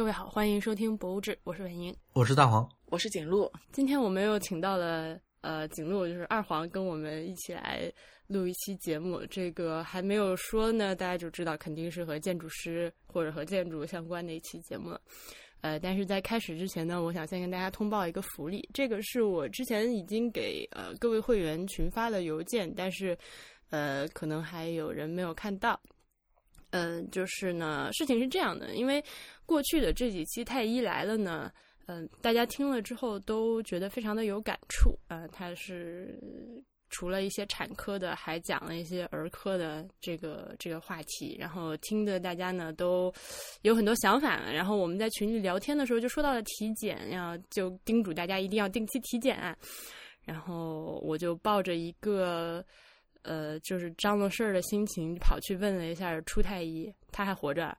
各位好，欢迎收听《博物志》，我是文英，我是大黄，我是景路。今天我们又请到了呃景路，就是二黄，跟我们一起来录一期节目。这个还没有说呢，大家就知道肯定是和建筑师或者和建筑相关的一期节目了。呃，但是在开始之前呢，我想先跟大家通报一个福利，这个是我之前已经给呃各位会员群发的邮件，但是呃可能还有人没有看到。嗯，就是呢，事情是这样的，因为过去的这几期太医来了呢，嗯，大家听了之后都觉得非常的有感触啊。他是除了一些产科的，还讲了一些儿科的这个这个话题，然后听的大家呢都有很多想法。然后我们在群里聊天的时候就说到了体检，要就叮嘱大家一定要定期体检。然后我就抱着一个。呃，就是张罗事儿的心情，跑去问了一下初太医，他还活着。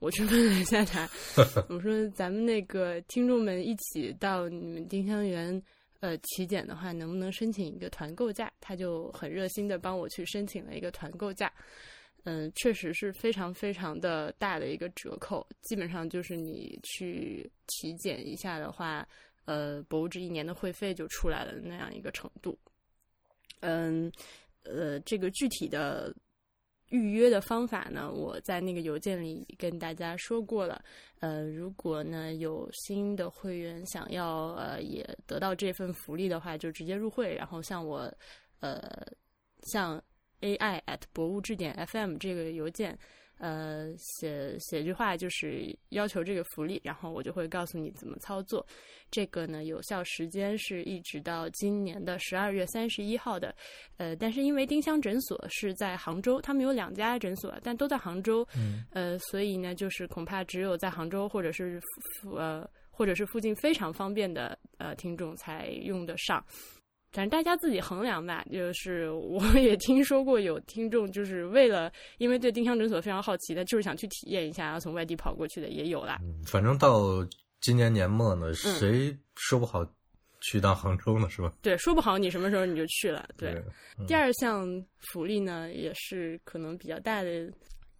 我去问了一下他，我说咱们那个听众们一起到你们丁香园呃体检的话，能不能申请一个团购价？他就很热心的帮我去申请了一个团购价。嗯，确实是非常非常的大的一个折扣，基本上就是你去体检一下的话，呃，博物志一年的会费就出来了那样一个程度。嗯。呃，这个具体的预约的方法呢，我在那个邮件里跟大家说过了。呃，如果呢有新的会员想要呃也得到这份福利的话，就直接入会，然后像我呃像 AI at 博物质点 FM 这个邮件。呃，写写句话就是要求这个福利，然后我就会告诉你怎么操作。这个呢，有效时间是一直到今年的十二月三十一号的。呃，但是因为丁香诊所是在杭州，他们有两家诊所，但都在杭州。嗯。呃，所以呢，就是恐怕只有在杭州或者是附呃或者是附近非常方便的呃听众才用得上。反正大家自己衡量吧。就是我 也听说过有听众，就是为了因为对丁香诊所非常好奇的，就是想去体验一下，然后从外地跑过去的也有啦。反正到今年年末呢，谁说不好去到杭州呢？是吧？对，说不好你什么时候你就去了。对，第二项福利呢，也是可能比较大的，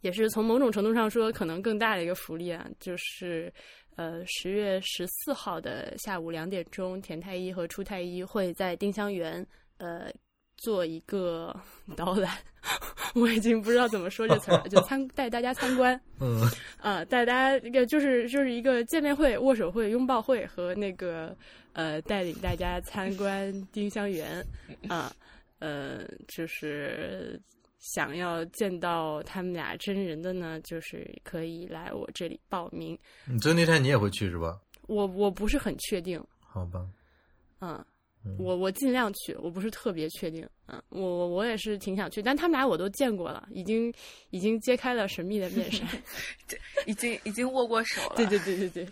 也是从某种程度上说可能更大的一个福利啊，就是。呃，十月十四号的下午两点钟，田太医和初太医会在丁香园呃做一个 导览，我已经不知道怎么说这词了，就参带大家参观，嗯，啊，带大家一个就是就是一个见面会、握手会、拥抱会和那个呃带领大家参观丁香园，啊，呃，就是。想要见到他们俩真人的呢，就是可以来我这里报名。你就那天你也会去是吧？我我不是很确定。好吧。嗯，我我尽量去，我不是特别确定。嗯，我我我也是挺想去，但他们俩我都见过了，已经已经揭开了神秘的面纱，已经已经握过手了。对对对对对。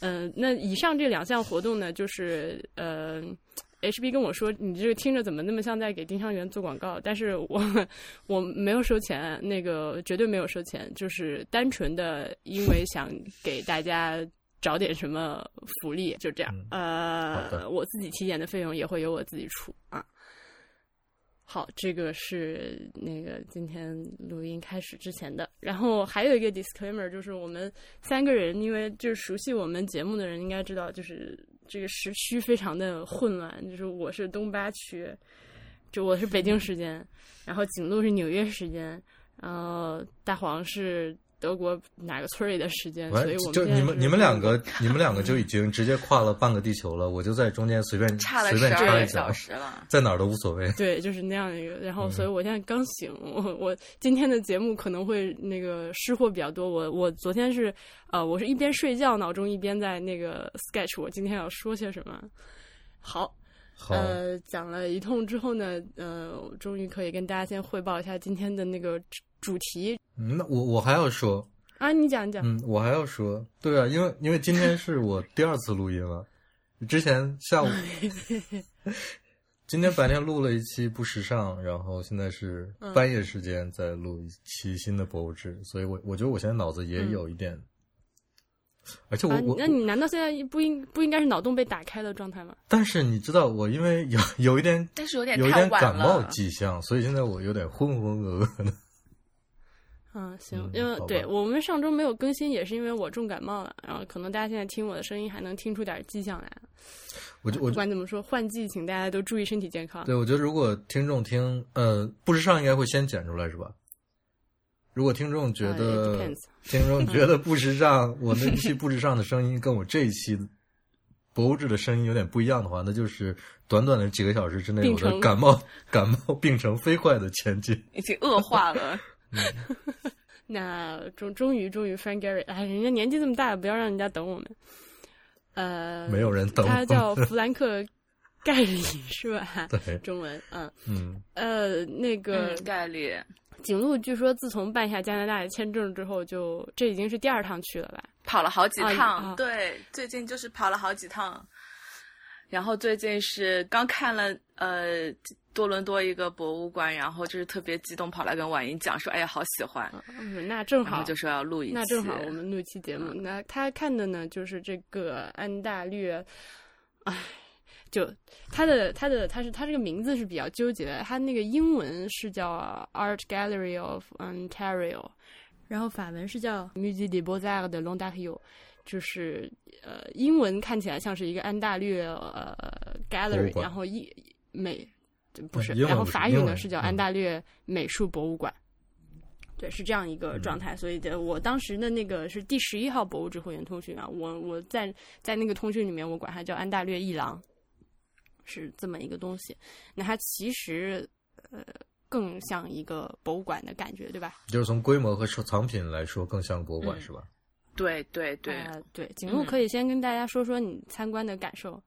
嗯，那以上这两项活动呢，就是呃。H B 跟我说：“你这个听着怎么那么像在给丁香园做广告？”但是我我没有收钱，那个绝对没有收钱，就是单纯的因为想给大家找点什么福利，就这样。呃，我自己体检的费用也会由我自己出啊。好，这个是那个今天录音开始之前的。然后还有一个 disclaimer，就是我们三个人，因为就是熟悉我们节目的人应该知道，就是。这个时区非常的混乱，就是我是东八区，就我是北京时间，然后景路是纽约时间，然后大黄是。德国哪个村里的时间？所以我们就你们你们两个，你们两个就已经直接跨了半个地球了。我就在中间随便随便插一小时了，在哪儿都无所谓。对，就是那样一个。然后，所以我现在刚醒，我我今天的节目可能会那个失货比较多。我我昨天是呃，我是一边睡觉，脑中一边在那个 sketch 我今天要说些什么。好，呃，讲了一通之后呢，呃，终于可以跟大家先汇报一下今天的那个。主题，嗯那我我还要说。啊，你讲讲，嗯，我还要说，对啊，因为因为今天是我第二次录音了，之前下午，今天白天录了一期不时尚，然后现在是半夜时间在录一期新的博物志，所以我我觉得我现在脑子也有一点，而且我我那你难道现在不应不应该是脑洞被打开的状态吗？但是你知道我因为有 有一点，但是有点有一点感冒迹象，所以现在我有点浑浑噩噩的。嗯，行嗯，因为对我们上周没有更新，也是因为我重感冒了，然后可能大家现在听我的声音还能听出点迹象来。我就我不管怎么说，换季，请大家都注意身体健康。对，我觉得如果听众听，呃，不时尚应该会先剪出来是吧？如果听众觉得听众觉得不时尚，我那期不时尚的声音跟我这一期博物志的声音有点不一样的话，那就是短短的几个小时之内，我的感冒 感冒病程飞快的前进。已经恶化了。那终终于终于，Frank Gehry，哎，人家年纪这么大了，不要让人家等我们。呃，没有人等他叫弗兰克·盖里是吧？对，中文，嗯，嗯，呃，那个嗯，概率景路据说自从办下加拿大的签证之后就，这已经是第二趟去了吧？跑了好几啊趟，啊对，最近就是跑了好几趟。然后最近是刚看了呃多伦多一个博物馆，然后就是特别激动，跑来跟婉莹讲说：“哎呀，好喜欢。嗯，那正好就说要录一期，那正好我们录一期节目。那他看的呢，就是这个安大略，唉，就他的他的他是他这个名字是比较纠结的，他那个英文是叫 Art Gallery of Ontario，然后法文是叫 Musée des Beaux-Arts de l'Ontario。就是呃，英文看起来像是一个安大略呃 gallery，然后一美不是，然后法语呢是叫嗯安大略美术博物馆。对，是这样一个状态，所以的我当时的那个是第十一号博物志会员通讯啊，我我在在那个通讯里面，我管它叫安大略一廊，是这么一个东西。那它其实呃更像一个博物馆的感觉，对吧？就是从规模和收藏品来说，更像博物馆、嗯是吧？对对对，呃对，景路嗯可以先跟大家说说你参观的感受。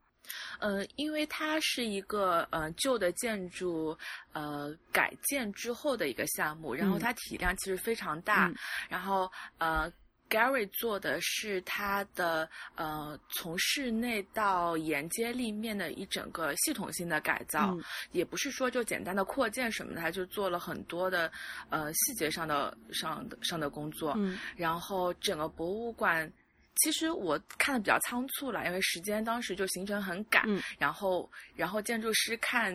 呃，因为它是一个呃旧的建筑呃改建之后的一个项目，然后嗯它体量其实非常大，嗯然后呃。Gary 做的是他的呃从室内到沿街立面的一整个系统性的改造，嗯也不是说就简单的扩建什么的，他就做了很多的呃细节上的上的上的工作。嗯然后整个博物馆，其实我看的比较仓促了，因为时间当时就行程很赶。嗯然后，然后建筑师看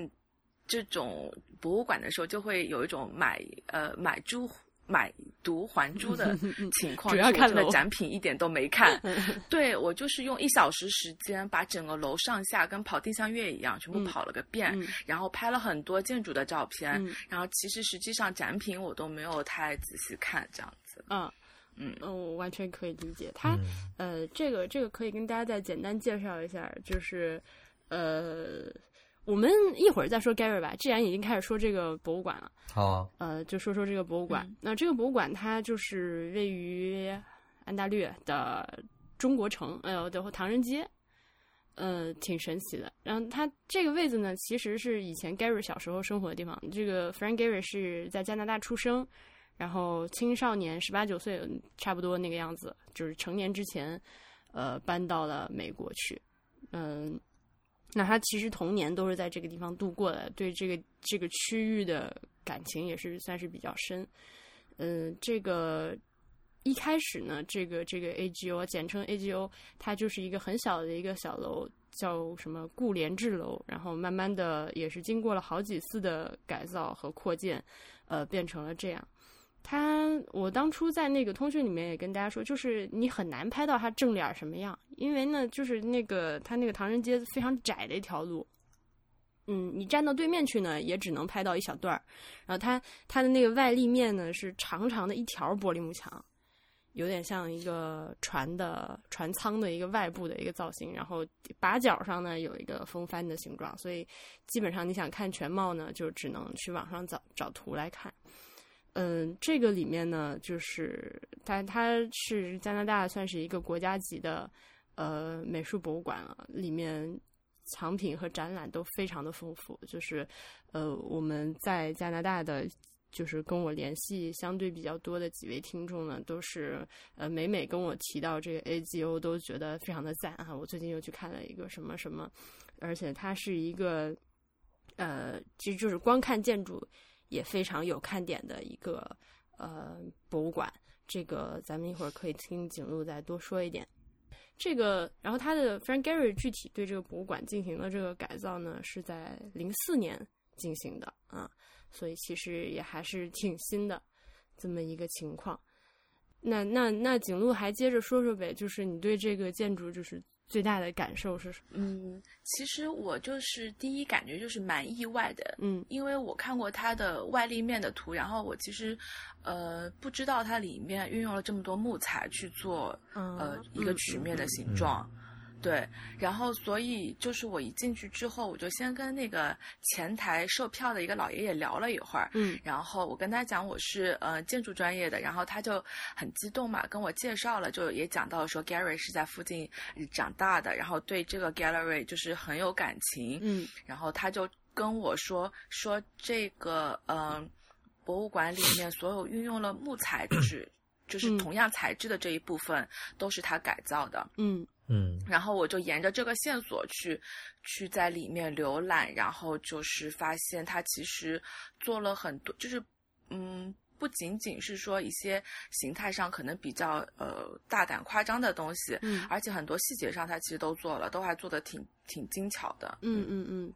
这种博物馆的时候，就会有一种买呃买珠买椟还珠的 情况，主要看的展品一点都没看。对我就是用一小时时间把整个楼上下跟跑地向越一样全部嗯。跑了个遍，嗯。然后拍了很多建筑的照片，嗯。然后其实实际上展品我都没有太仔细看，这样子。嗯。嗯。嗯，我完全可以理解。他。嗯。呃，这个这个可以跟大家再简单介绍一下，就是呃，我们一会儿再说 Gary 吧。既然已经开始说这个博物馆了，好啊，呃，就说说这个博物馆。嗯那这个博物馆它就是位于安大略的中国城，呃，的唐人街。呃，挺神奇的。然后它这个位置呢，其实是以前 Gary 小时候生活的地方。这个 Frank Gary 是在加拿大出生，然后青少年十八九岁差不多那个样子，就是成年之前，呃，搬到了美国去。嗯，那他其实童年都是在这个地方度过的，对这个这个区域的感情也是算是比较深。嗯，这个一开始呢，这个这个 AGO 简称 AGO，它就是一个很小的一个小楼，叫什么顾连志楼，然后慢慢的也是经过了好几次的改造和扩建，呃，变成了这样。它，我当初在那个通讯里面也跟大家说，就是你很难拍到它正脸什么样，因为呢，就是那个它那个唐人街非常窄的一条路，嗯，你站到对面去呢，也只能拍到一小段儿。然后它它的那个外立面呢是长长的一条玻璃幕墙，有点像一个船的船舱的一个外部的一个造型。然后把角上呢有一个风帆的形状，所以基本上你想看全貌呢，就只能去网上找找图来看。嗯，这个里面呢，就是它它是加拿大算是一个国家级的呃美术博物馆了，里面藏品和展览都非常的丰富。就是呃我们在加拿大的，就是跟我联系相对比较多的几位听众呢，都是呃每每跟我提到这个 AGO 都觉得非常的赞啊。我最近又去看了一个什么什么，而且它是一个呃，其实就是光看建筑。也非常有看点的一个呃博物馆，这个咱们一会儿可以听景路再多说一点。这个，然后他的 Frank Gehry 具体对这个博物馆进行了这个改造呢，是在零四年进行的啊，所以其实也还是挺新的。这么一个情况。那那那景路还接着说说呗，就是你对这个建筑就是最大的感受是什么？嗯，其实我就是第一感觉就是蛮意外的，嗯因为我看过它的外立面的图，然后我其实呃不知道它里面运用了这么多木材去做嗯呃一个曲面的形状。对，然后所以就是我一进去之后，我就先跟那个前台售票的一个老爷爷聊了一会儿，嗯。然后我跟他讲我是呃建筑专业的，然后他就很激动嘛，跟我介绍了，就也讲到说 Gary 是在附近长大的，然后对这个 gallery 就是很有感情，嗯。然后他就跟我说说这个呃博物馆里面所有运用了木材，就是就是嗯。同样材质的这一部分都是他改造的，嗯嗯然后我就沿着这个线索去去在里面浏览，然后就是发现他其实做了很多，就是嗯，不仅仅是说一些形态上可能比较呃大胆夸张的东西，嗯而且很多细节上他其实都做了，都还做的挺挺精巧的。嗯嗯嗯，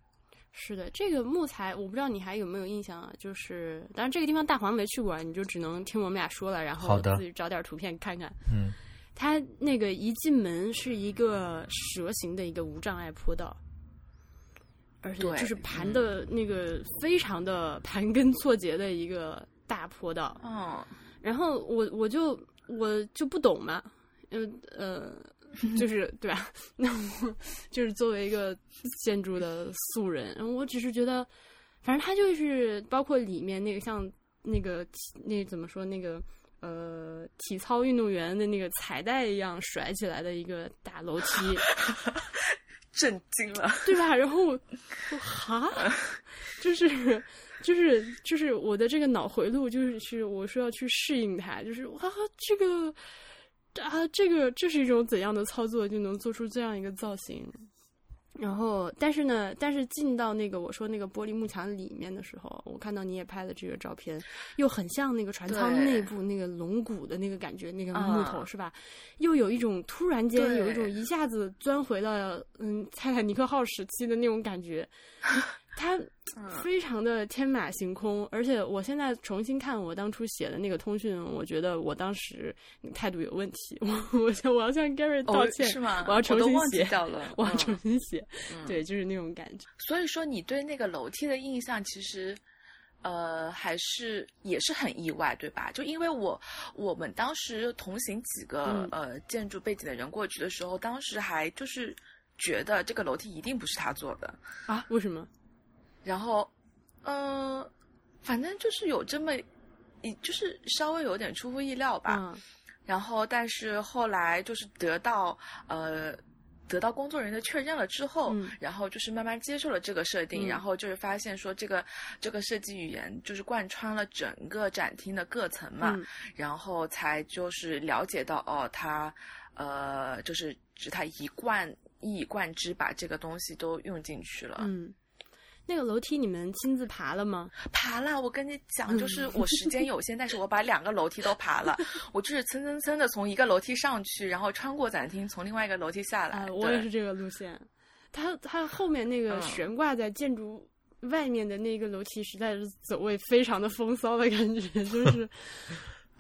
是的，这个木材我不知道你还有没有印象啊？就是当然这个地方大黄没去过，你就只能听我们俩说了，然后自己找点图片看看。嗯它那个一进门是一个蛇形的一个无障碍坡道，而且就是盘的那个非常的盘根错节的一个大坡道。哦然后我我就我就不懂嘛，嗯呃，就是对吧？那我就是作为一个建筑的素人，我只是觉得，反正它就是包括里面那个像那个那怎么说那个呃体操运动员的那个彩带一样甩起来的一个大楼梯，震惊了。对吧？然后我哈，就是就是就是我的这个脑回路，就是去我说要去适应它，就是哇，这个啊，这个这是一种怎样的操作就能做出这样一个造型？然后，但是呢，但是进到那个我说那个玻璃幕墙里面的时候，我看到你也拍了这个照片，又很像那个船舱内部那个龙骨的那个感觉，那个木头、嗯是吧？又有一种突然间有一种一下子钻回了嗯泰坦尼克号时期的那种感觉，它嗯非常的天马行空。而且我现在重新看我当初写的那个通讯，我觉得我当时态度有问题，我我想我要向 Gary 道歉，哦、是吗？我要重新写掉了，我要嗯重新写，嗯对，就是那种感觉。所以说，你对那个楼梯的印象其实，呃，还是也是很意外，对吧？就因为我我们当时同行几个、嗯呃建筑背景的人过去的时候，当时还就是觉得这个楼梯一定不是他做的，啊？为什么？然后，嗯、反正就是有这么一，就是稍微有点出乎意料吧。嗯然后，但是后来就是得到呃得到工作人员的确认了之后，嗯然后就是慢慢接受了这个设定，嗯然后就是发现说这个这个设计语言就是贯穿了整个展厅的各层嘛，嗯然后才就是了解到哦，他呃就是指他一贯一以贯之把这个东西都用进去了。嗯，那个楼梯你们亲自爬了吗？爬了，我跟你讲，就是 我时间有限，但是我把两个楼梯都爬了。我就是蹭蹭蹭的从一个楼梯上去，然后穿过展厅，从另外一个楼梯下来。啊，我也是这个路线。它它后面那个嗯悬挂在建筑外面的那个楼梯，实在是走位非常的风骚的感觉，就是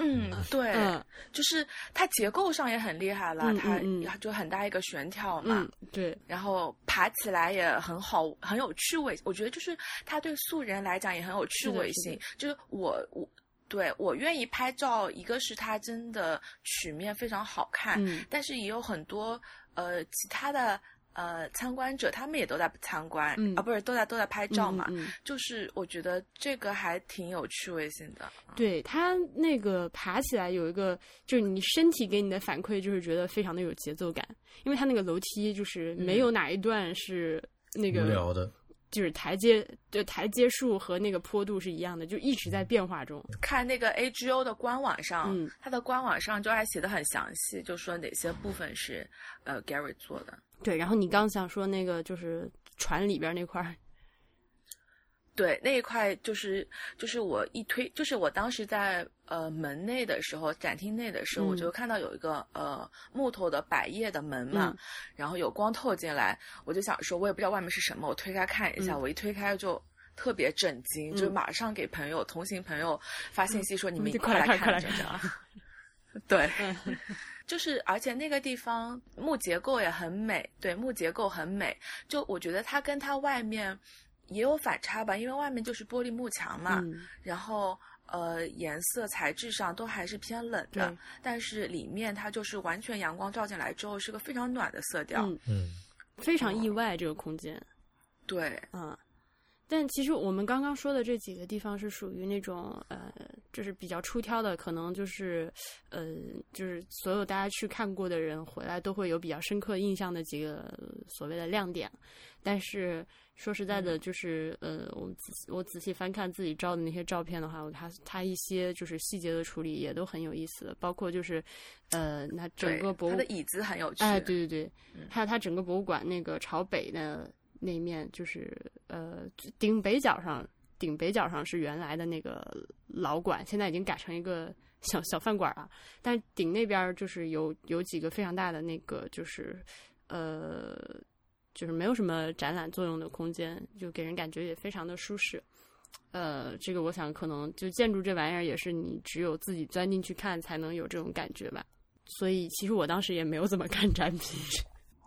嗯，对，嗯。就是它结构上也很厉害了，嗯它就很大一个悬挑嘛，嗯，对，然后爬起来也很好，很有趣味。我觉得就是它对素人来讲也很有趣味性。就是我我对我愿意拍照，一个是它真的曲面非常好看，嗯。但是也有很多呃其他的呃参观者，他们也都在参观，嗯。啊不是都在都在拍照嘛。嗯嗯就是我觉得这个还挺有趣味性的。对他那个爬起来有一个，就是你身体给你的反馈，就是觉得非常的有节奏感，因为他那个楼梯就是没有哪一段是那个无聊的，就是台阶就台阶数和那个坡度是一样的，就一直在变化中。看那个 AGO 的官网上，嗯它的官网上就还写的很详细，就说哪些部分是呃 Gary 做的。对，然后你刚想说那个就是船里边那块儿，对那一块就是就是我一推，就是我当时在呃门内的时候，展厅内的时候，嗯。我就看到有一个呃木头的百叶的门嘛，嗯。然后有光透进来，我就想说，我也不知道外面是什么，我推开看一下，嗯。我一推开就特别震惊，就马上给朋友、同行朋友发信息说：“你们快来看，快来看！”对，就是而且那个地方木结构也很美，对，木结构很美。就我觉得它跟它外面也有反差吧，因为外面就是玻璃幕墙嘛，然后呃颜色材质上都还是偏冷的，但是里面它就是完全阳光照进来之后是个非常暖的色调，嗯，非常意外这个空间，对，嗯。但其实我们刚刚说的这几个地方是属于那种呃，就是比较出挑的，可能就是呃，就是所有大家去看过的人回来都会有比较深刻印象的几个所谓的亮点。但是说实在的，就是呃，我仔我仔细翻看自己照的那些照片的话，我他他一些就是细节的处理也都很有意思，包括就是呃，那整个博物的椅子很有趣，哎，对对对，还有它整个博物馆那个朝北的。那一面就是呃顶北角上，顶北角上是原来的那个老馆，现在已经改成一个小小饭馆了。但顶那边就是有有几个非常大的那个，就是呃就是没有什么展览作用的空间，就给人感觉也非常的舒适。呃，这个我想可能就建筑这玩意儿也是你只有自己钻进去看才能有这种感觉吧。所以其实我当时也没有怎么看展品。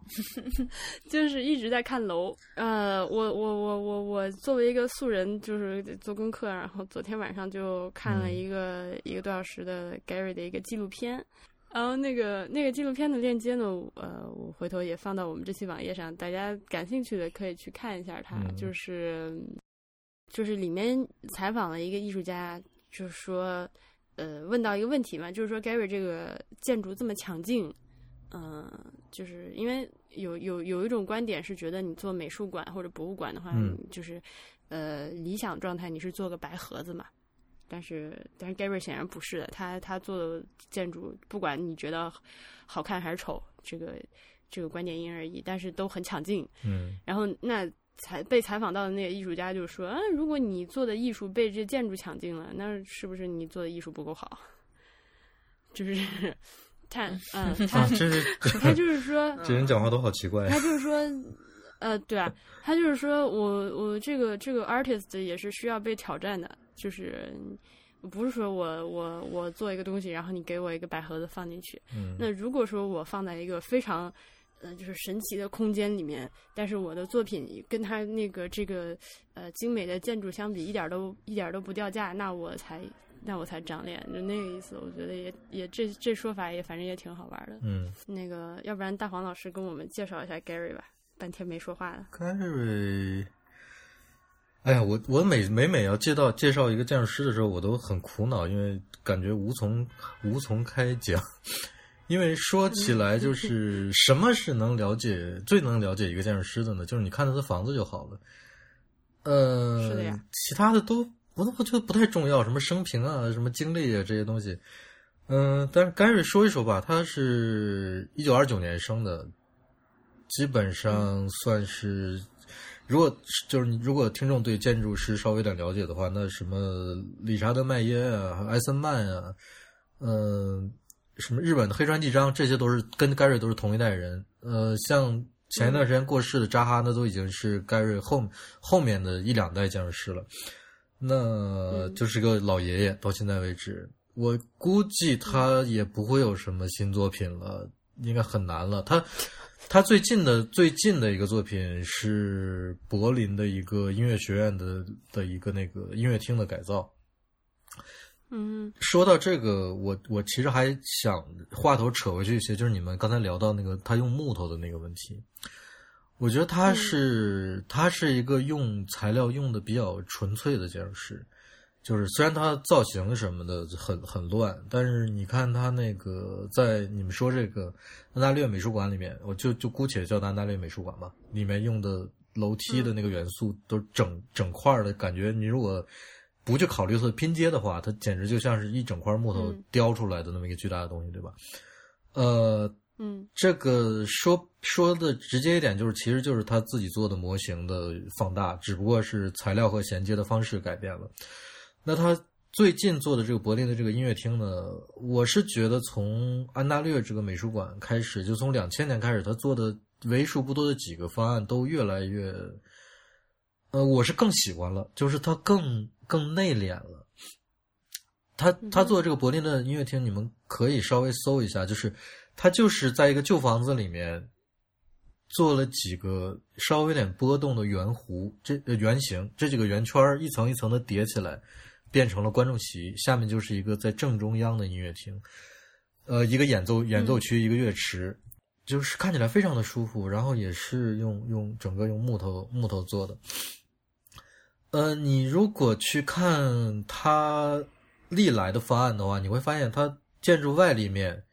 就是一直在看楼，呃，我我我我我作为一个素人，就是做功课，然后昨天晚上就看了一个一个多小时的 Gary 的一个纪录片，然后那个那个纪录片的链接呢，呃，我回头也放到我们这期网页上，大家感兴趣的可以去看一下它，就是就是里面采访了一个艺术家，就是说，呃，问到一个问题嘛，就是说 Gary 这个建筑这么强劲。嗯，就是因为有有有一种观点是觉得你做美术馆或者博物馆的话，就是呃理想状态你是做个白盒子嘛。但是但是 Gary 显然不是的，他他做的建筑不管你觉得好看还是丑，这个这个观点因人而异，但是都很抢镜。嗯，然后那采被采访到的那个艺术家就说啊，如果你做的艺术被这建筑抢尽了，那是不是你做的艺术不够好？就是。看，嗯，他是他就是说，这人讲话都好奇怪。他就是说，呃，对啊，他就是说我我这个这个 artist 也是需要被挑战的，就是不是说我我我做一个东西，然后你给我一个白盒子放进去。嗯，那如果说我放在一个非常呃就是神奇的空间里面，但是我的作品跟他那个这个呃精美的建筑相比，一点都一点都不掉价，那我才。那我才长脸，就那个意思。我觉得也也这这说法也反正也挺好玩的。嗯，那个要不然大黄老师跟我们介绍一下 Gary 吧，半天没说话了。Gary，哎呀，我我每每每要介绍介绍一个建筑师的时候，我都很苦恼，因为感觉无从无从开讲。因为说起来，就 是什么是能了解最能了解一个建筑师的呢？就是你看他的房子就好了。呃，是的呀，其他的都。我我觉得不太重要，什么生平啊，什么经历啊，这些东西，嗯，但是 Gary 说一说吧，他是一九二九年生的，基本上算是，如果就是你如果听众对建筑师稍微有点了解的话，那什么理查德麦耶啊，埃森曼啊，嗯，什么日本的黑川纪章，这些都是跟 Gary 都是同一代人，呃，像前一段时间过世的扎哈，那都已经是 Gary 后后面的一两代建筑师了。那就是个老爷爷，到现在为止，我估计他也不会有什么新作品了，应该很难了。他他最近的最近的一个作品是柏林的一个音乐学院的的一个那个音乐厅的改造。嗯，说到这个，我我其实还想话头扯回去一些，就是你们刚才聊到那个他用木头的那个问题。我觉得他是他是一个用材料用的比较纯粹的建筑师，就是虽然他造型什么的很很乱，但是你看他那个在你们说这个安大略美术馆里面，我就就姑且叫安大略美术馆吧，里面用的楼梯的那个元素都整整块的感觉，你如果不去考虑它的拼接的话，它简直就像是一整块木头雕出来的那么一个巨大的东西，对吧？呃。嗯，这个说说的直接一点，就是其实就是他自己做的模型的放大，只不过是材料和衔接的方式改变了。那他最近做的这个柏林的这个音乐厅呢，我是觉得从安大略这个美术馆开始，就从两千年开始，他做的为数不多的几个方案都越来越，呃，我是更喜欢了，就是他更更内敛了。他他做这个柏林的音乐厅，你们可以稍微搜一下，就是他就是在一个旧房子里面做了几个稍微有点波动的圆弧，这圆形，这几个圆圈一层一层的叠起来，变成了观众席，下面就是一个在正中央的音乐厅，呃，一个演奏演奏区，一个乐池，就是看起来非常的舒服，然后也是用用整个用木头木头做的。呃，你如果去看它。历来的方案的话，你会发现它建筑外立面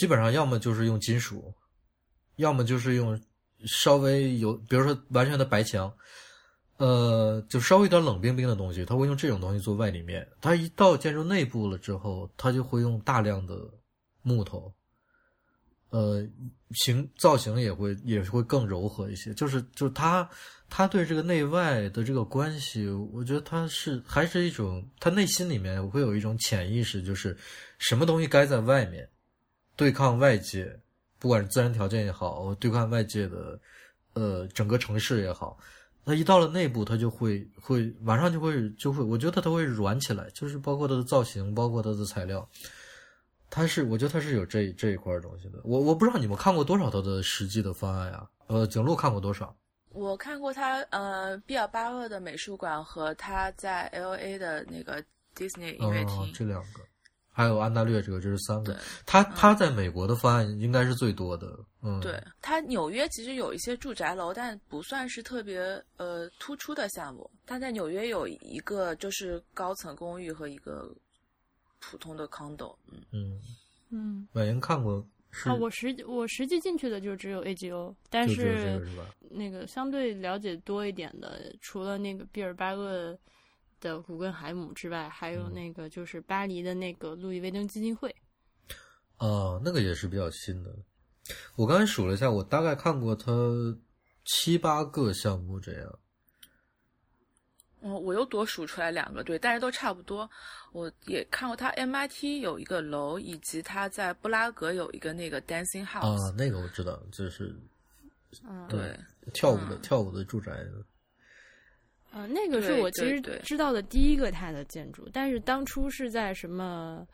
基本上要么就是用金属，要么就是用稍微有，比如说完全的白墙，呃，就稍微有点冷冰冰的东西，他会用这种东西做外立面。他一到建筑内部了之后，他就会用大量的木头，呃，形造型也会也会更柔和一些。就是就是他。他对这个内外的这个关系，我觉得他是还是一种，他内心里面会有一种潜意识，就是什么东西该在外面对抗外界，不管是自然条件也好，对抗外界的呃整个城市也好，它一到了内部，它就会会马上就会就会，我觉得它会软起来，就是包括它的造型，包括它的材料，它是我觉得它是有这这一块东西的。我我不知道你们看过多少它的实际的方案呀？呃，景路看过多少？我看过他呃，毕尔巴鄂的美术馆和他在 L A 的那个 Disney 音乐厅，这两个，还有安大略这个，这是三个。他他在美国的方案应该是最多的。嗯，对他纽约其实有一些住宅楼，但不算是特别呃突出的项目。他在纽约有一个就是高层公寓和一个普通的 condo。嗯嗯嗯，婉莹看过。啊，我实我实际进去的就只有 A G O，但是那个相对了解多一点的，除了那个毕尔巴鄂的古根海姆之外，还有那个就是巴黎的那个路易威登基金会。哦，那个也是比较新的。我刚才数了一下，我大概看过他七八个项目这样。哦，我又多数出来两个，对，但是都差不多。我也看过他 MIT 有一个楼，以及他在布拉格有一个那个 Dancing House。啊，那个我知道，就是，嗯，对，跳舞的跳舞的住宅。啊，那个是我其实知道的第一个他的建筑，但是当初是在什么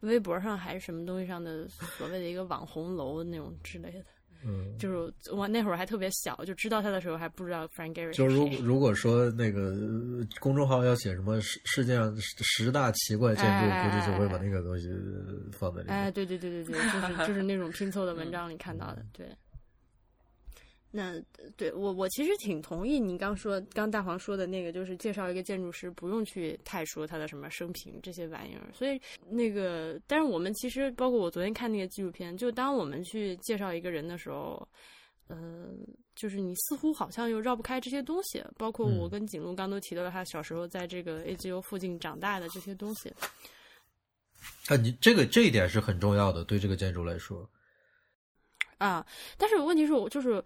微博上还是什么东西上的所谓的一个网红楼那种之类的。嗯，就是我那会儿还特别小，就知道他的时候还不知道 Frank Gehry。就如如果说那个公众号要写什么世世界上十大奇怪建筑，估计就会把那个东西放在里面。哎，对对对对对，就是就是那种拼凑的文章里看到的，对。那对我我其实挺同意你刚说刚大黄说的那个，就是介绍一个建筑师不用去太说他的什么生平这些玩意儿。所以那个，但是我们其实包括我昨天看那个纪录片，就当我们去介绍一个人的时候，呃，就是你似乎好像又绕不开这些东西。包括我跟景路刚都提到了他小时候在这个 A G U 附近长大的这些东西。啊，你这个这一点是很重要的，对这个建筑来说。啊，但是问题是我就是。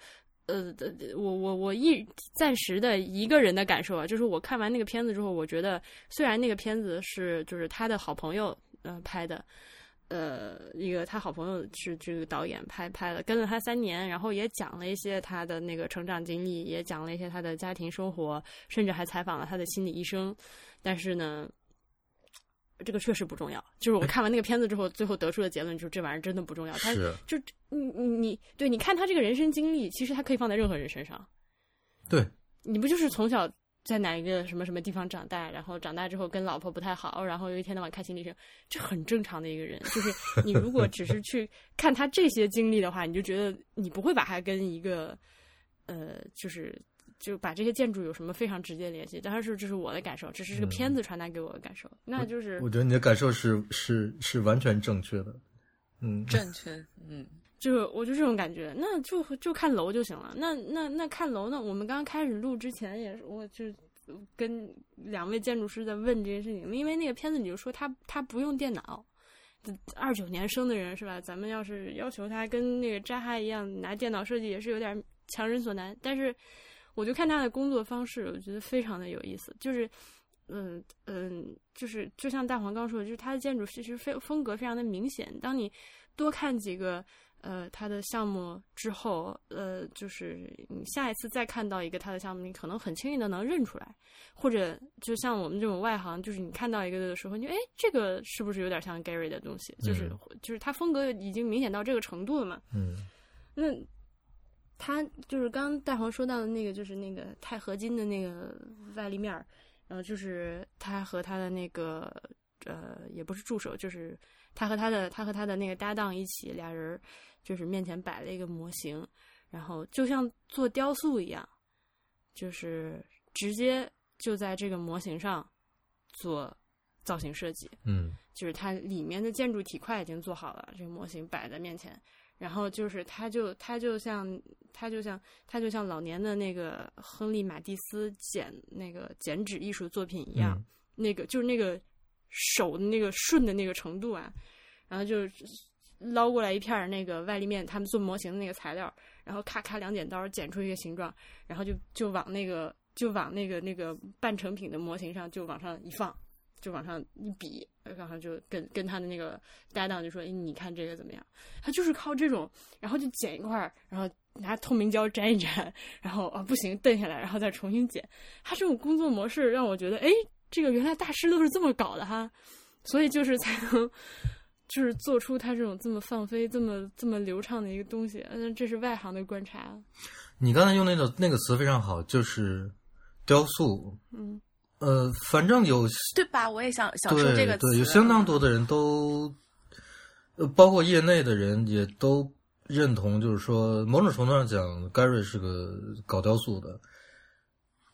呃，我我我一暂时的一个人的感受啊，就是我看完那个片子之后，我觉得虽然那个片子是就是他的好朋友呃拍的，呃，一个他好朋友是这个导演拍拍的，跟了他三年，然后也讲了一些他的那个成长经历，也讲了一些他的家庭生活，甚至还采访了他的心理医生，但是呢。这个确实不重要，就是我看完那个片子之后，最后得出的结论就是这玩意儿真的不重要。他就你你你对，你看他这个人生经历，其实他可以放在任何人身上。对，你不就是从小在哪一个什么什么地方长大，然后长大之后跟老婆不太好，然后有一天到晚看心理医生，这很正常的一个人。就是你如果只是去看他这些经历的话，你就觉得你不会把他跟一个呃，就是。就把这些建筑有什么非常直接联系？当然是这是我的感受，这是这个片子传达给我的感受。那就是我觉得你的感受是是是完全正确的，嗯，正确，嗯，就是我就这种感觉。那就就看楼就行了。那那那看楼呢？我们刚开始录之前也是，我就跟两位建筑师在问这件事情，因为那个片子你就说他他不用电脑，二九年生的人是吧？咱们要是要求他跟那个扎哈一样拿电脑设计，也是有点强人所难。但是。我就看他的工作方式，我觉得非常的有意思。就是，嗯嗯，就是就像大黄刚说的，就是他的建筑其实非风格非常的明显。当你多看几个呃他的项目之后，呃，就是你下一次再看到一个他的项目，你可能很轻易的能认出来，或者就像我们这种外行，就是你看到一个的时候，你哎，这个是不是有点像 Gary 的东西？就是就是他风格已经明显到这个程度了嘛？嗯，那他就是刚大黄说到的那个，就是那个钛合金的那个外立面儿，然后就是他和他的那个呃，也不是助手，就是他和他的他和他的那个搭档一起，俩人。就是面前摆了一个模型，然后就像做雕塑一样，就是直接就在这个模型上做造型设计。嗯，就是它里面的建筑体块已经做好了，这个模型摆在面前，然后就是他就他就像他就像他就像老年的那个亨利马蒂斯剪那个剪纸艺术作品一样，那个就是那个手的那个顺的那个程度啊，然后就。捞过来一片那个外立面，他们做模型的那个材料，然后咔咔两剪刀剪出一个形状，然后就就往那个就往那个那个半成品的模型上就往上一放，就往上一比，然后就跟跟他的那个搭档就说：“哎，你看这个怎么样？”他就是靠这种，然后就剪一块，然后拿透明胶粘一粘，然后啊不行蹬下来，然后再重新剪。他这种工作模式让我觉得，哎，这个原来大师都是这么搞的哈，所以就是才能。就是做出他这种这么放飞、这么这么流畅的一个东西，嗯，这是外行的观察。你刚才用那个那个词非常好，就是雕塑。嗯，呃，反正有对吧？我也想想说这个词。对，有相当多的人都，呃，包括业内的人也都认同，就是说，某种程度上讲，盖瑞是个搞雕塑的。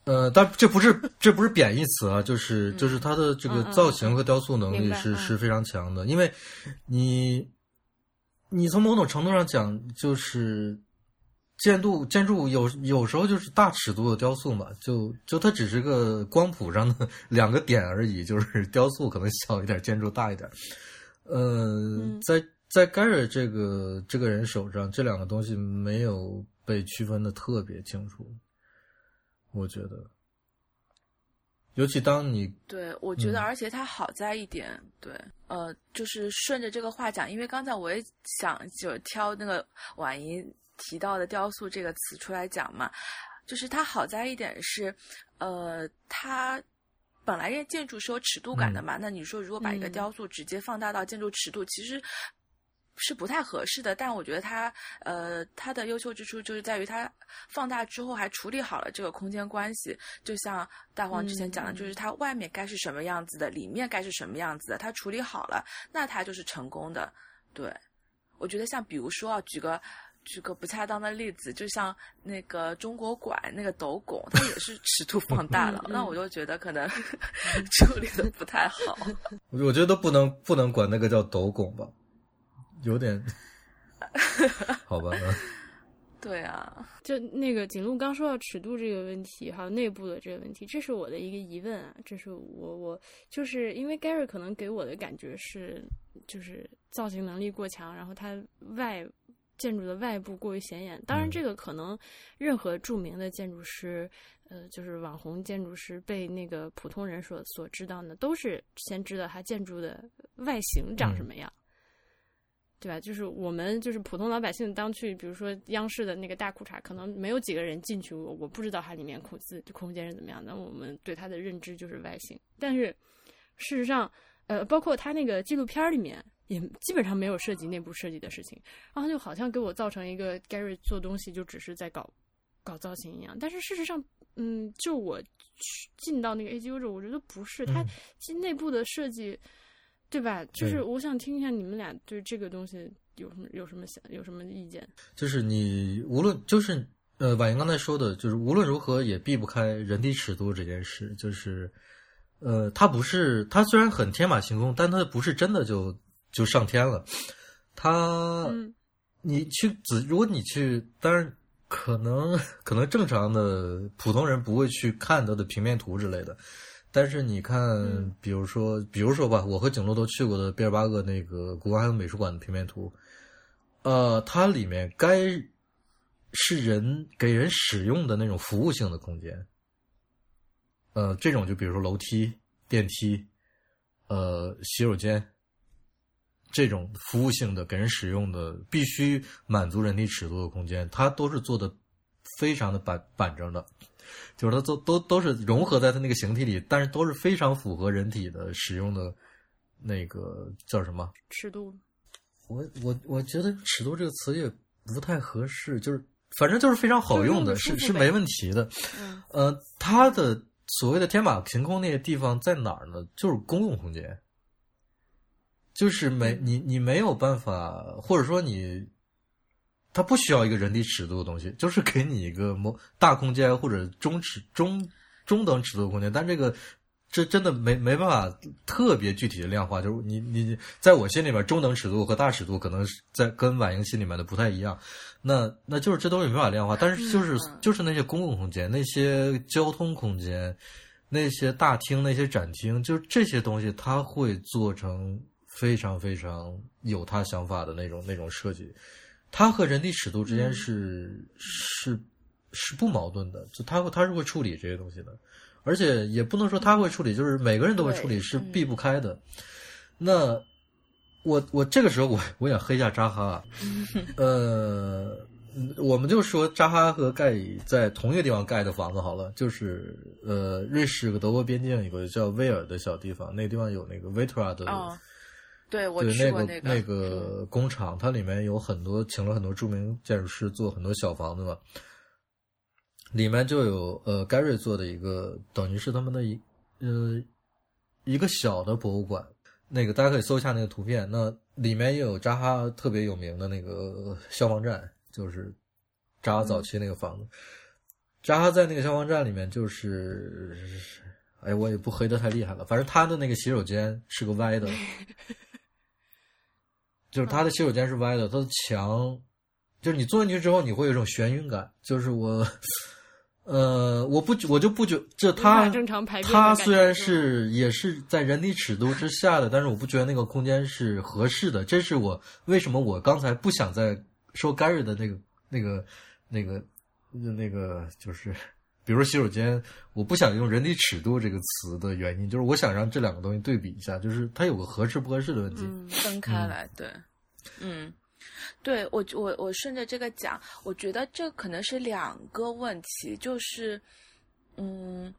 呃，但这不是这不是贬义词啊，就是 就是他的这个造型和雕塑能力是是非常强的，因为，你，你从某种程度上讲，就是建筑建筑有有时候就是大尺度的雕塑嘛，就就它只是个光谱上的两个点而已，就是雕塑可能小一点，建筑大一点。呃，在在盖瑞这个这个人手上，这两个东西没有被区分的特别清楚。我觉得，尤其当你对我觉得，而且它好在一点，对，呃，就是顺着这个话讲，因为刚才我也想就挑那个婉莹提到的“雕塑”这个词出来讲嘛，就是它好在一点是，呃，它本来建筑是有尺度感的嘛，那你说如果把一个雕塑直接放大到建筑尺度，其实。是不太合适的，但我觉得它，呃，它的优秀之处就是在于它放大之后还处理好了这个空间关系。就像大黄之前讲的，就是它外面该是什么样子的，里面该是什么样子的，它处理好了，那它就是成功的。对，我觉得像比如说啊，举个举个不恰当的例子，就像那个中国馆那个斗拱，它也是尺度放大了，那我就觉得可能 处理的不太好。我觉得都不能不能管那个叫斗拱吧。有点，好吧。对啊，就那个景路刚说到尺度这个问题，还有内部的这个问题，这是我的一个疑问啊。这是我我就是因为 Gary 可能给我的感觉是，就是造型能力过强，然后他外建筑的外部过于显眼。当然，这个可能任何著名的建筑师，呃，就是网红建筑师被那个普通人所所知道呢，都是先知道他建筑的外形长什么样。对吧？就是我们就是普通老百姓，当去比如说央视的那个大裤衩，可能没有几个人进去，我我不知道它里面空自空间是怎么样。的我们对它的认知就是外形。但是事实上，呃，包括它那个纪录片里面，也基本上没有涉及内部设计的事情。然后就好像给我造成一个 Gary 做东西就只是在搞搞造型一样。但是事实上，嗯，就我进到那个 A G U 这，我觉得不是，它进内部的设计。对吧？就是我想听一下你们俩对这个东西有什么有什么想有什么意见？就是你无论就是呃，婉莹刚才说的，就是无论如何也避不开人体尺度这件事。就是呃，它不是它虽然很天马行空，但它不是真的就就上天了。它你去仔，如果你去，当然可能可能正常的普通人不会去看它的平面图之类的。但是你看，比如说，比如说吧，我和景洛都去过的毕尔巴鄂那个古根海姆美术馆的平面图，呃，它里面该是人给人使用的那种服务性的空间，呃，这种就比如说楼梯、电梯，呃，洗手间，这种服务性的给人使用的，必须满足人体尺度的空间，它都是做的非常的板板正的，就是它都都都是融合在它那个形体里，但是都是非常符合人体的使用的那个叫什么尺度？我我我觉得尺度这个词也不太合适，就是反正就是非常好用的，是是没问题的。嗯，呃，它的所谓的天马行空那些地方在哪儿呢？就是公共空间，就是没你你没有办法，或者说你，它不需要一个人体尺度的东西，就是给你一个某大空间或者中尺中中等尺度的空间，但这个。这真的没没办法特别具体的量化，就是你你在我心里面中等尺度和大尺度可能在跟婉莹心里面的不太一样，那那就是这东西没法量化，但是就是就是那些公共空间、那些交通空间、那些大厅、那些展厅，就是这些东西，它会做成非常非常有他想法的那种那种设计，他和人体尺度之间是是是不矛盾的，就它会它是会处理这些东西的。而且也不能说他会处理，就是每个人都会处理，是避不开的。那我我这个时候我我想黑一下扎哈，呃，我们就说扎哈和盖伊在同一个地方盖的房子好了，就是呃，瑞士和德国边境有个叫威尔的小地方，那个地方有那个维特拉的，对，我对那个那个工厂，它里面有很多请了很多著名建筑师做很多小房子嘛。里面就有呃，盖瑞做的一个，等于是他们的一呃一个小的博物馆。那个大家可以搜一下那个图片。那里面也有扎哈特别有名的那个消防站，就是扎哈早期那个房子。扎哈在那个消防站里面，就是哎，我也不黑的太厉害了。反正他的那个洗手间是个歪的，就是他的洗手间是歪的，他的墙就是你坐进去之后，你会有一种眩晕感，就是我。呃，我不，我就不觉，这它它虽然是也是在人体尺度之下的，但是我不觉得那个空间是合适的。这是我为什么我刚才不想再说 Gary 的那个那个那个那个，就是比如洗手间，我不想用人体尺度这个词的原因，就是我想让这两个东西对比一下，就是它有个合适不合适的问题，分开来，对，嗯。对我，我我顺着这个讲，我觉得这可能是两个问题，就是，嗯，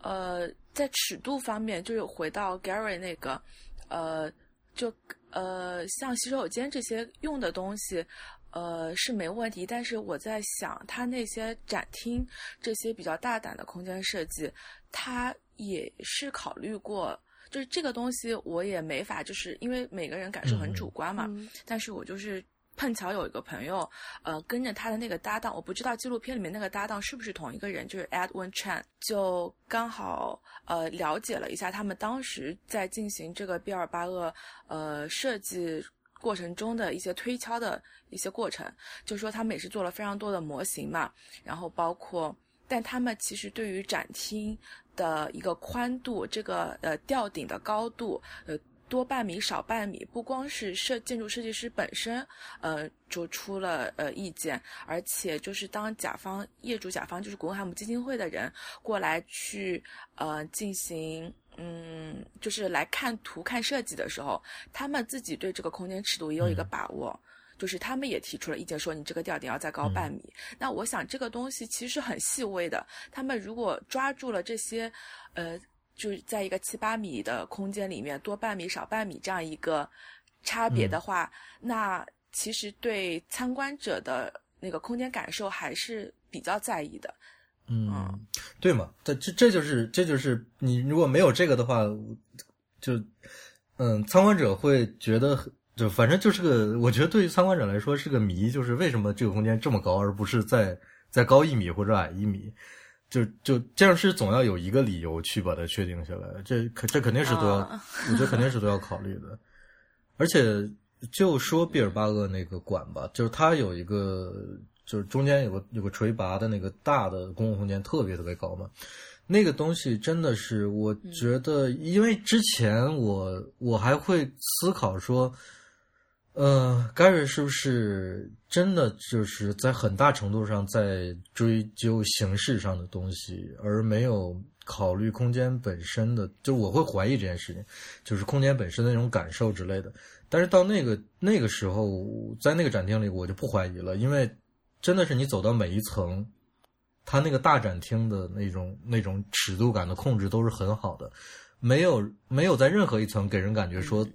呃，在尺度方面，就是回到 Gary 那个，呃，就呃，像洗手间这些用的东西，呃，是没问题。但是我在想，他那些展厅这些比较大胆的空间设计，他也是考虑过，就是这个东西我也没法，就是因为每个人感受很主观嘛。但是我就是。碰巧有一个朋友，呃，跟着他的那个搭档，我不知道纪录片里面那个搭档是不是同一个人，就是 Edwin Chan，就刚好呃了解了一下他们当时在进行这个毕尔巴鄂呃设计过程中的一些推敲的一些过程，就说他们也是做了非常多的模型嘛，然后包括，但他们其实对于展厅的一个宽度，这个呃吊顶的高度，呃。多半米少半米，不光是设建筑设计师本身，呃，就出了呃意见，而且就是当甲方业主甲方就是古根海姆基金会的人过来去呃进行嗯，就是来看图看设计的时候，他们自己对这个空间尺度也有一个把握，就是他们也提出了意见，说你这个吊顶要再高半米。那我想这个东西其实很细微的，他们如果抓住了这些，呃。就是在一个七八米的空间里面，多半米少半米这样一个差别的话，那其实对参观者的那个空间感受还是比较在意的。嗯，对嘛？这这这就是这就是你如果没有这个的话，就嗯，参观者会觉得就反正就是个，我觉得对于参观者来说是个谜，就是为什么这个空间这么高，而不是再再高一米或者矮一米？就就建筑师总要有一个理由去把它确定下来，这肯这肯定是都要，我觉得肯定是都要考虑的。而且就说毕尔巴鄂那个馆吧，就是它有一个，就是中间有个有个垂拔的那个大的公共空间，特别特别高嘛。那个东西真的是，我觉得，因为之前我我还会思考说。呃，Gary 是不是真的就是在很大程度上在追究形式上的东西，而没有考虑空间本身的，就我会怀疑这件事情，就是空间本身的那种感受之类的。但是到那个那个时候，在那个展厅里，我就不怀疑了，因为真的是你走到每一层，它那个大展厅的那种那种尺度感的控制都是很好的，没有没有在任何一层给人感觉说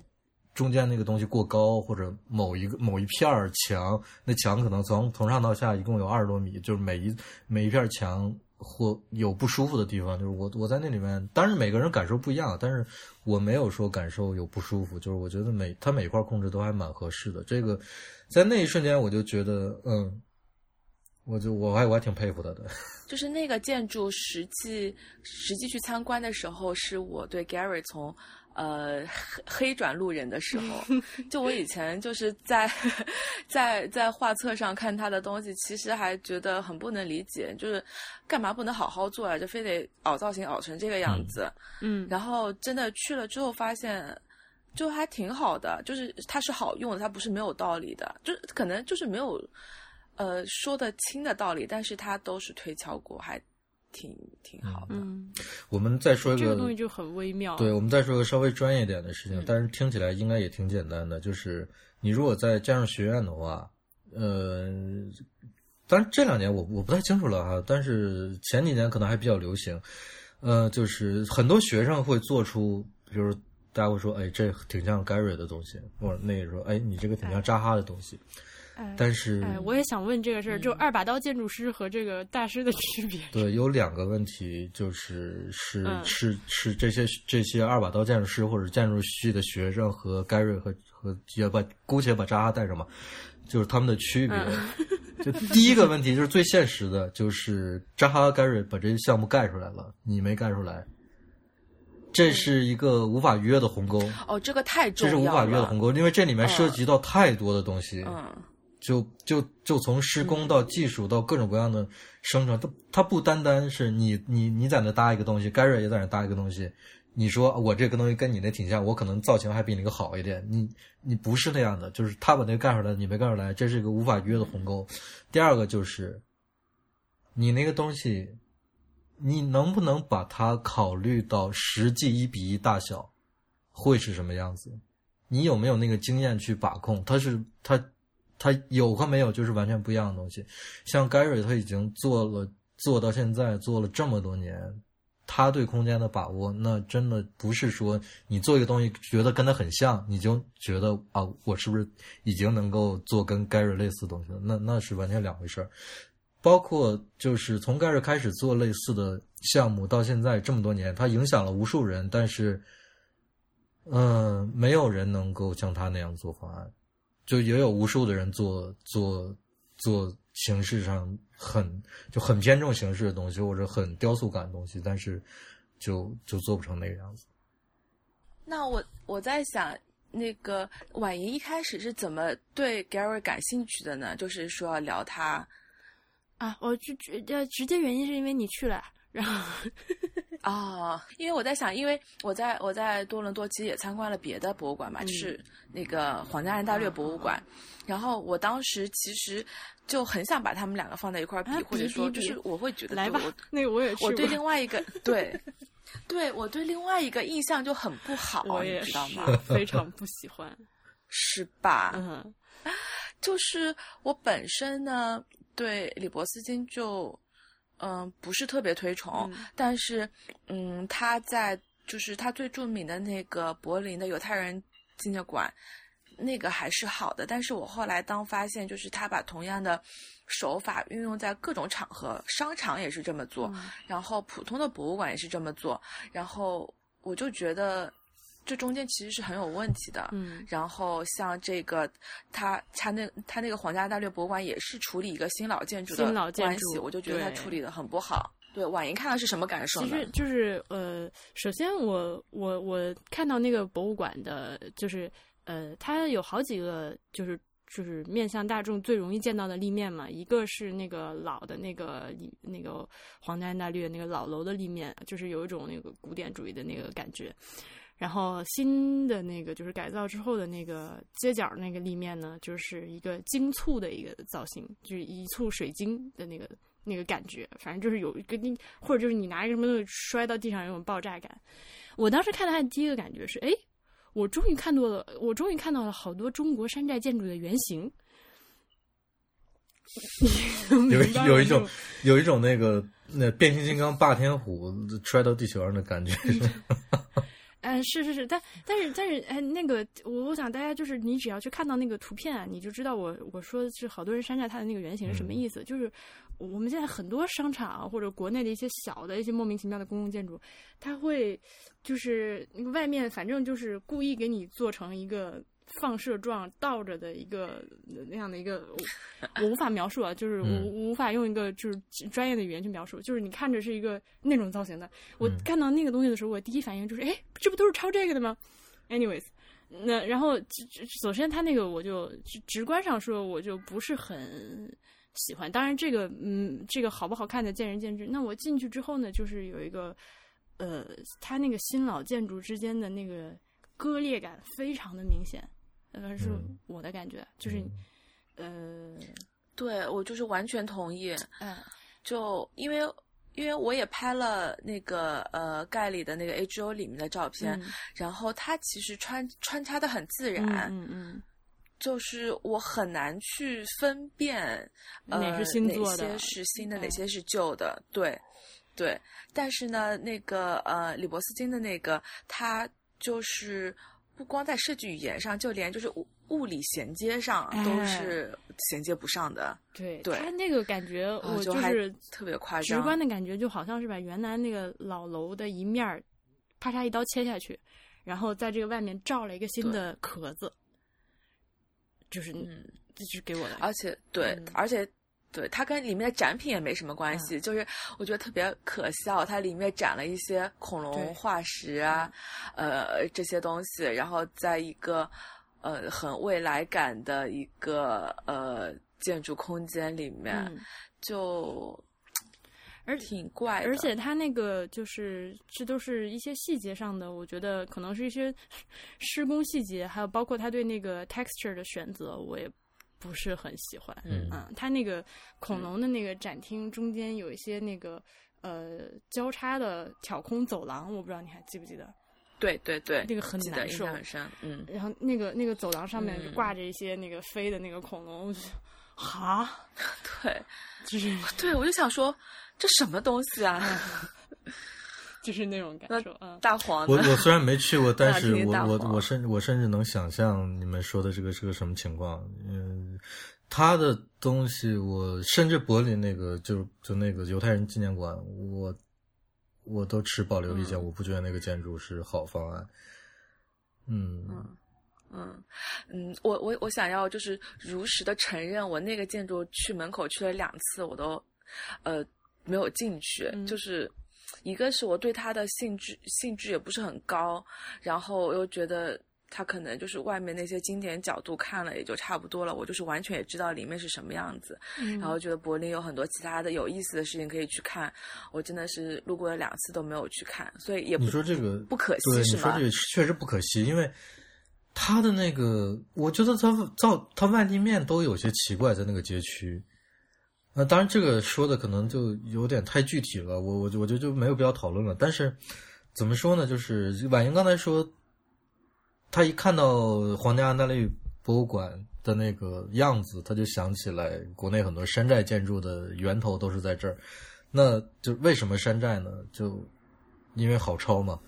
中间那个东西过高，或者某一个某一片墙，那墙可能从从上到下一共有二十多米，就是每一每一片墙。或有不舒服的地方，就是我我在那里面，当然每个人感受不一样，但是我没有说感受有不舒服，就是我觉得每他每一块控制都还蛮合适的。这个在那一瞬间，我就觉得，嗯，我就我还我还挺佩服他的。就是那个建筑实际实际去参观的时候，是我对 Gary 从。呃，黑黑转路人的时候，就我以前就是在在在画册上看他的东西，其实还觉得很不能理解，就是干嘛不能好好做啊，就非得凹造型凹成这个样子。嗯，然后真的去了之后发现，就还挺好的，就是它是好用的，它不是没有道理的，就可能就是没有呃说得清的道理，但是他都是推敲过，还。挺挺好的。嗯，我们再说一个这个东西就很微妙。对，我们再说个稍微专业一点的事情，但是听起来应该也挺简单的。就是你如果在加上学院的话，呃，当然这两年我我不太清楚了哈，但是前几年可能还比较流行。呃，就是很多学生会做出，比如大家会说，哎，这挺像 Gary 的东西，或者那个说，哎，你这个挺像扎哈的东西。但是，哎，我也想问这个事儿，就二把刀建筑师和这个大师的 区别。对，有两个问题，就是是是是这些这些二把刀建筑师或者建筑系的学生和盖瑞和和也把姑且把扎哈带上吧，就是他们的区别。就第一个问题就是最现实的，就是扎哈盖瑞把这些项目盖出来了，你没盖出来，这是一个无法逾越的鸿沟。哦，这个太重要了，这是无法逾越的鸿沟，因为这里面涉及到太多的东西。嗯。就就就从施工到技术到各种各样的生成，它它不单单是你你你在那搭一个东西，盖瑞也在那搭一个东西，你说我这个东西跟你那挺像，我可能造型还比你那个好一点，你你不是那样的，就是他把那个盖出来，你没盖出来，这是一个无法逾越的鸿沟。第二个就是，你那个东西，你能不能把它考虑到实际一比一大小会是什么样子？你有没有那个经验去把控？它是它。他有和没有就是完全不一样的东西，像 Gary 他已经做了做到现在做了这么多年，他对空间的把握，那真的不是说你做一个东西觉得跟他很像，你就觉得啊，我是不是已经能够做跟 Gary 类似的东西了？那那是完全两回事儿。包括就是从 Gary 开始做类似的项目到现在这么多年，他影响了无数人，但是，嗯，没有人能够像他那样做方案。就也有无数的人做做做形式上很就很偏重形式的东西，或者很雕塑感的东西，但是就就做不成那个样子。那我我在想，那个婉莹一开始是怎么对 Gary 感兴趣的呢？就是说聊他啊，我就觉得直接原因是因为你去了，然后。啊，因为我在想，因为我在我在多伦多其实也参观了别的博物馆嘛，就是那个皇家安大略博物馆，然后我当时其实就很想把他们两个放在一块儿比，或者说就是我会觉得来吧，那个我也我对另外一个 对，对我对另外一个印象就很不好，你知道吗？非常不喜欢，是吧？嗯，就是我本身呢对李伯斯金就。嗯，不是特别推崇，但是，嗯，他在就是他最著名的那个柏林的犹太人纪念馆，那个还是好的。但是我后来当发现，就是他把同样的手法运用在各种场合，商场也是这么做，然后普通的博物馆也是这么做，然后我就觉得。这中间其实是很有问题的，嗯，然后像这个，他他那他那个皇家大略博物馆也是处理一个新老建筑的关系，我就觉得他处理的很不好。对，婉莹看到是什么感受呢？其实就是呃，首先我我我看到那个博物馆的，就是呃，它有好几个就是就是面向大众最容易见到的立面嘛，一个是那个老的那个那个皇家大略那个老楼的立面，就是有一种那个古典主义的那个感觉。然后新的那个就是改造之后的那个街角那个立面呢，就是一个精簇的一个造型，就是一簇水晶的那个那个感觉，反正就是有一个你，或者就是你拿一个什么东西摔到地上有种爆炸感。我当时看它的第一个感觉是，哎，我终于看到了，我终于看到了好多中国山寨建筑的原型。有有一种有一种那个那变形金刚霸天虎摔到地球上的感觉。嗯，是是是，但但是但是，哎，那个我我想大家就是你只要去看到那个图片，你就知道我我说的是好多人山寨它的那个原型是什么意思。就是我们现在很多商场或者国内的一些小的一些莫名其妙的公共建筑，它会就是那个外面反正就是故意给你做成一个。放射状倒着的一个那样的一个，我无法描述啊，就是我无法用一个就是专业的语言去描述。就是你看着是一个那种造型的，我看到那个东西的时候，我第一反应就是，哎，这不都是抄这个的吗？Anyways，那然后首先他那个我就直观上说，我就不是很喜欢。当然这个嗯，这个好不好看的见仁见智。那我进去之后呢，就是有一个呃，他那个新老建筑之间的那个割裂感非常的明显。呃，是我的感觉，就是，呃，对我就是完全同意。嗯，就因为因为我也拍了那个呃盖里的那个 H O 里面的照片，然后它其实穿穿插的很自然。嗯嗯，就是我很难去分辨哪是新做的，哪些是新的，哪些是旧的。对对，但是呢，那个呃李伯斯金的那个，它就是。不光在设计语言上，就连就是物物理衔接上都是衔接不上的。对，对，他那个感觉，我就是特别夸张，直观的感觉就好像是把原来那个老楼的一面儿，啪嚓一刀切下去，然后在这个外面罩了一个新的壳子，就是嗯，这是给我的。而且，对，而且。对它跟里面的展品也没什么关系，就是我觉得特别可笑，它里面展了一些恐龙化石啊，呃这些东西，然后在一个呃很未来感的一个呃建筑空间里面，就而挺怪，而且它那个就是这都是一些细节上的，我觉得可能是一些 施工细节，还有包括他对那个 texture 的选择，我也。不是很喜欢，嗯，它那个恐龙的那个展厅中间有一些那个呃交叉的挑空走廊，我不知道你还记不记得？对对对，那个很难受，很深，嗯。然后那个那个走廊上面挂着一些那个飞的那个恐龙，我就哈，对，就是对我就想说这什么东西啊。就是那种感受，嗯，大黄。我我虽然没去过，但是我我我甚我甚至能想象你们说的这个是个什么情况。嗯，他的东西，我甚至柏林那个就就那个犹太人纪念馆，我我都持保留意见，我不觉得那个建筑是好方案。嗯嗯嗯嗯，我我我想要就是如实的承认，我那个建筑去门口去了两次，我都呃没有进去，就是。一个是我对它的兴致兴致也不是很高，然后我又觉得它可能就是外面那些经典角度看了也就差不多了，我就是完全也知道里面是什么样子，然后觉得柏林有很多其他的有意思的事情可以去看，我真的是路过了两次都没有去看，所以也你说这个不可惜是吗？你说这个确实不可惜，因为它的那个，我觉得它造它外立面都有些奇怪，在那个街区。那当然，这个说的可能就有点太具体了，我我我觉得就没有必要讨论了。但是怎么说呢？就是婉莹刚才说，她一看到皇家安大略博物馆的那个样子，她就想起来国内很多山寨建筑的源头都是在这儿。那就为什么山寨呢？就因为好抄嘛。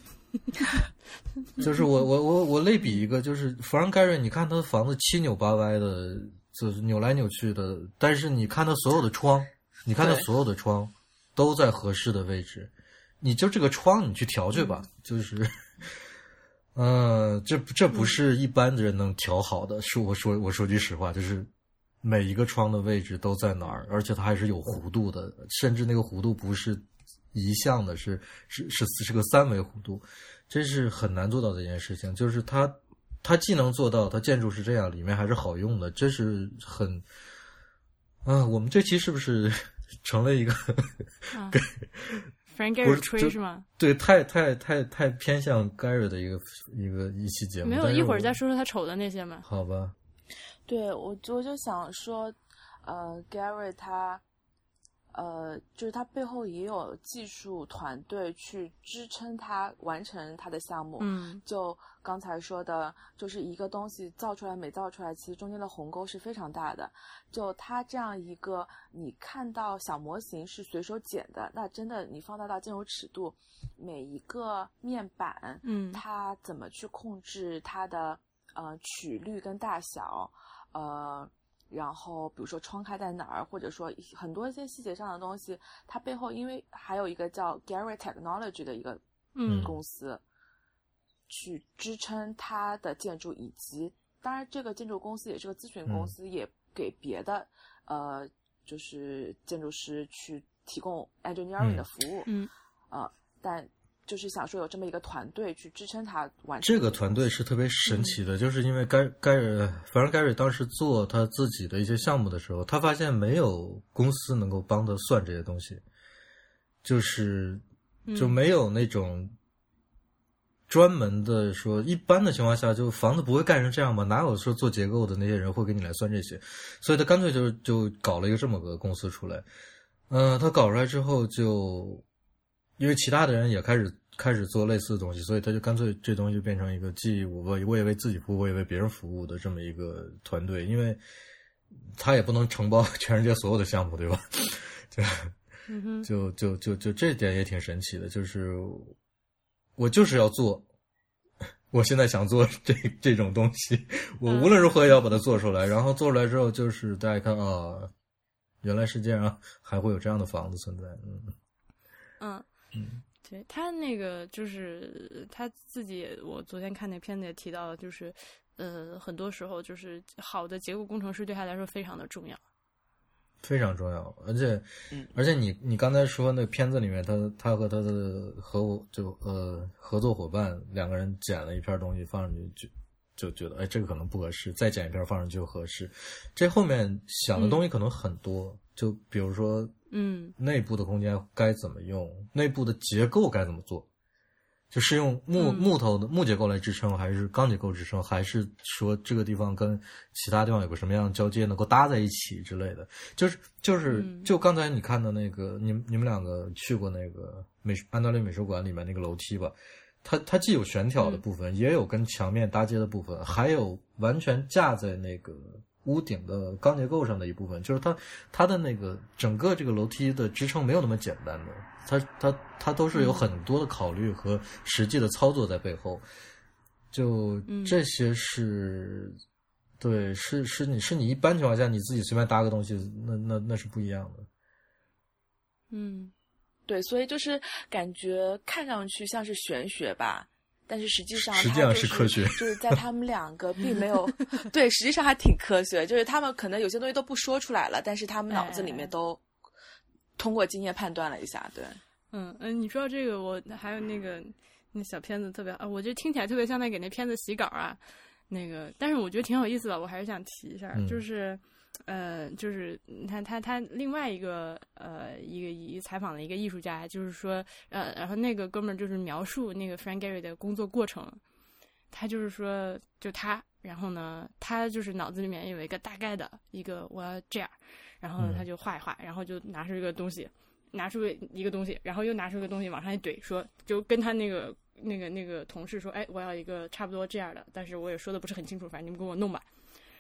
就是我我我我类比一个，就是弗兰盖瑞，你看他的房子七扭八歪的。就是扭来扭去的，但是你看它所有的窗，你看它所有的窗都在合适的位置，你就这个窗你去调去吧，就是，嗯，这这不是一般的人能调好的。说我说我说句实话，就是每一个窗的位置都在哪儿，而且它还是有弧度的，甚至那个弧度不是一向的，是是是是个三维弧度，这是很难做到的一件事情，就是它。它既能做到，它建筑是这样，里面还是好用的，这是很啊。我们这期是不是成了一个给 Frank Gehry 吹是吗？对，太太太太偏向 Gehry 的一个一个一期节目。没有，一会儿再说说他丑的那些嘛。好吧。对我，我就想说，呃，Gehry 他呃，就是他背后也有技术团队去支撑他完成他的项目。嗯，就刚才说的，就是一个东西造出来没造出来，其实中间的鸿沟是非常大的。就它这样一个，你看到小模型是随手剪的，那真的你放大到这种尺度，每一个面板，嗯，它怎么去控制它的呃曲率跟大小，呃。然后，比如说窗开在哪儿，或者说很多一些细节上的东西，它背后因为还有一个叫 Gary Technology 的一个嗯公司，去支撑它的建筑，以及当然这个建筑公司也是个咨询公司，也给别的呃就是建筑师去提供 engineering 的服务，嗯，呃，但。就是想说有这么一个团队去支撑他完成这个团队是特别神奇的，就是因为盖盖瑞，反正盖瑞当时做他自己的一些项目的时候，他发现没有公司能够帮他算这些东西，就是就没有那种专门的说，一般的情况下，就房子不会盖成这样吧？哪有说做结构的那些人会给你来算这些？所以他干脆就就搞了一个这么个公司出来。嗯，他搞出来之后就。因为其他的人也开始开始做类似的东西，所以他就干脆这东西就变成一个既我我也为自己服务，我也为别人服务的这么一个团队。因为他也不能承包全世界所有的项目，对吧？就就就就就这点也挺神奇的，就是我就是要做，我现在想做这这种东西，我无论如何也要把它做出来。然后做出来之后，就是大家看啊，原来世界上还会有这样的房子存在，嗯嗯。嗯，对他那个就是他自己，我昨天看那片子也提到了，就是呃，很多时候就是好的结构工程师对他来说非常的重要，非常重要。而且，而且你你刚才说那片子里面，他他和他的合就呃合作伙伴两个人剪了一片东西放上去，就就觉得哎这个可能不合适，再剪一片放上去就合适。这后面想的东西可能很多，就比如说。嗯，内部的空间该怎么用？内部的结构该怎么做？就是用木木头的木结构来支撑，还是钢结构支撑？还是说这个地方跟其他地方有个什么样的交接，能够搭在一起之类的？就是就是就刚才你看的那个，你你们两个去过那个美安德烈美术馆里面那个楼梯吧？它它既有悬挑的部分，也有跟墙面搭接的部分，还有完全架在那个。屋顶的钢结构上的一部分，就是它它的那个整个这个楼梯的支撑没有那么简单的，它它它都是有很多的考虑和实际的操作在背后，就这些是，对，是是你是你一般情况下你自己随便搭个东西，那那那是不一样的。嗯，对，所以就是感觉看上去像是玄学吧。但是实际上，实际上是科学，就是在他们两个并没有 对，实际上还挺科学。就是他们可能有些东西都不说出来了，但是他们脑子里面都通过经验判断了一下。对，嗯嗯，你说到这个，我还有那个那小片子特别啊，我觉得听起来特别像在给那片子洗稿啊。那个，但是我觉得挺有意思的，我还是想提一下，就是。呃，就是你看他他另外一个呃一个一采访的一个艺术家，就是说呃，然后那个哥们儿就是描述那个 Frank Gehry 的工作过程，他就是说就他，然后呢，他就是脑子里面有一个大概的一个我要这样，然后他就画一画，然后就拿出一个东西，拿出一个东西，然后又拿出一个东西往上一怼，说就跟他那个那个那个同事说，哎，我要一个差不多这样的，但是我也说的不是很清楚，反正你们给我弄吧。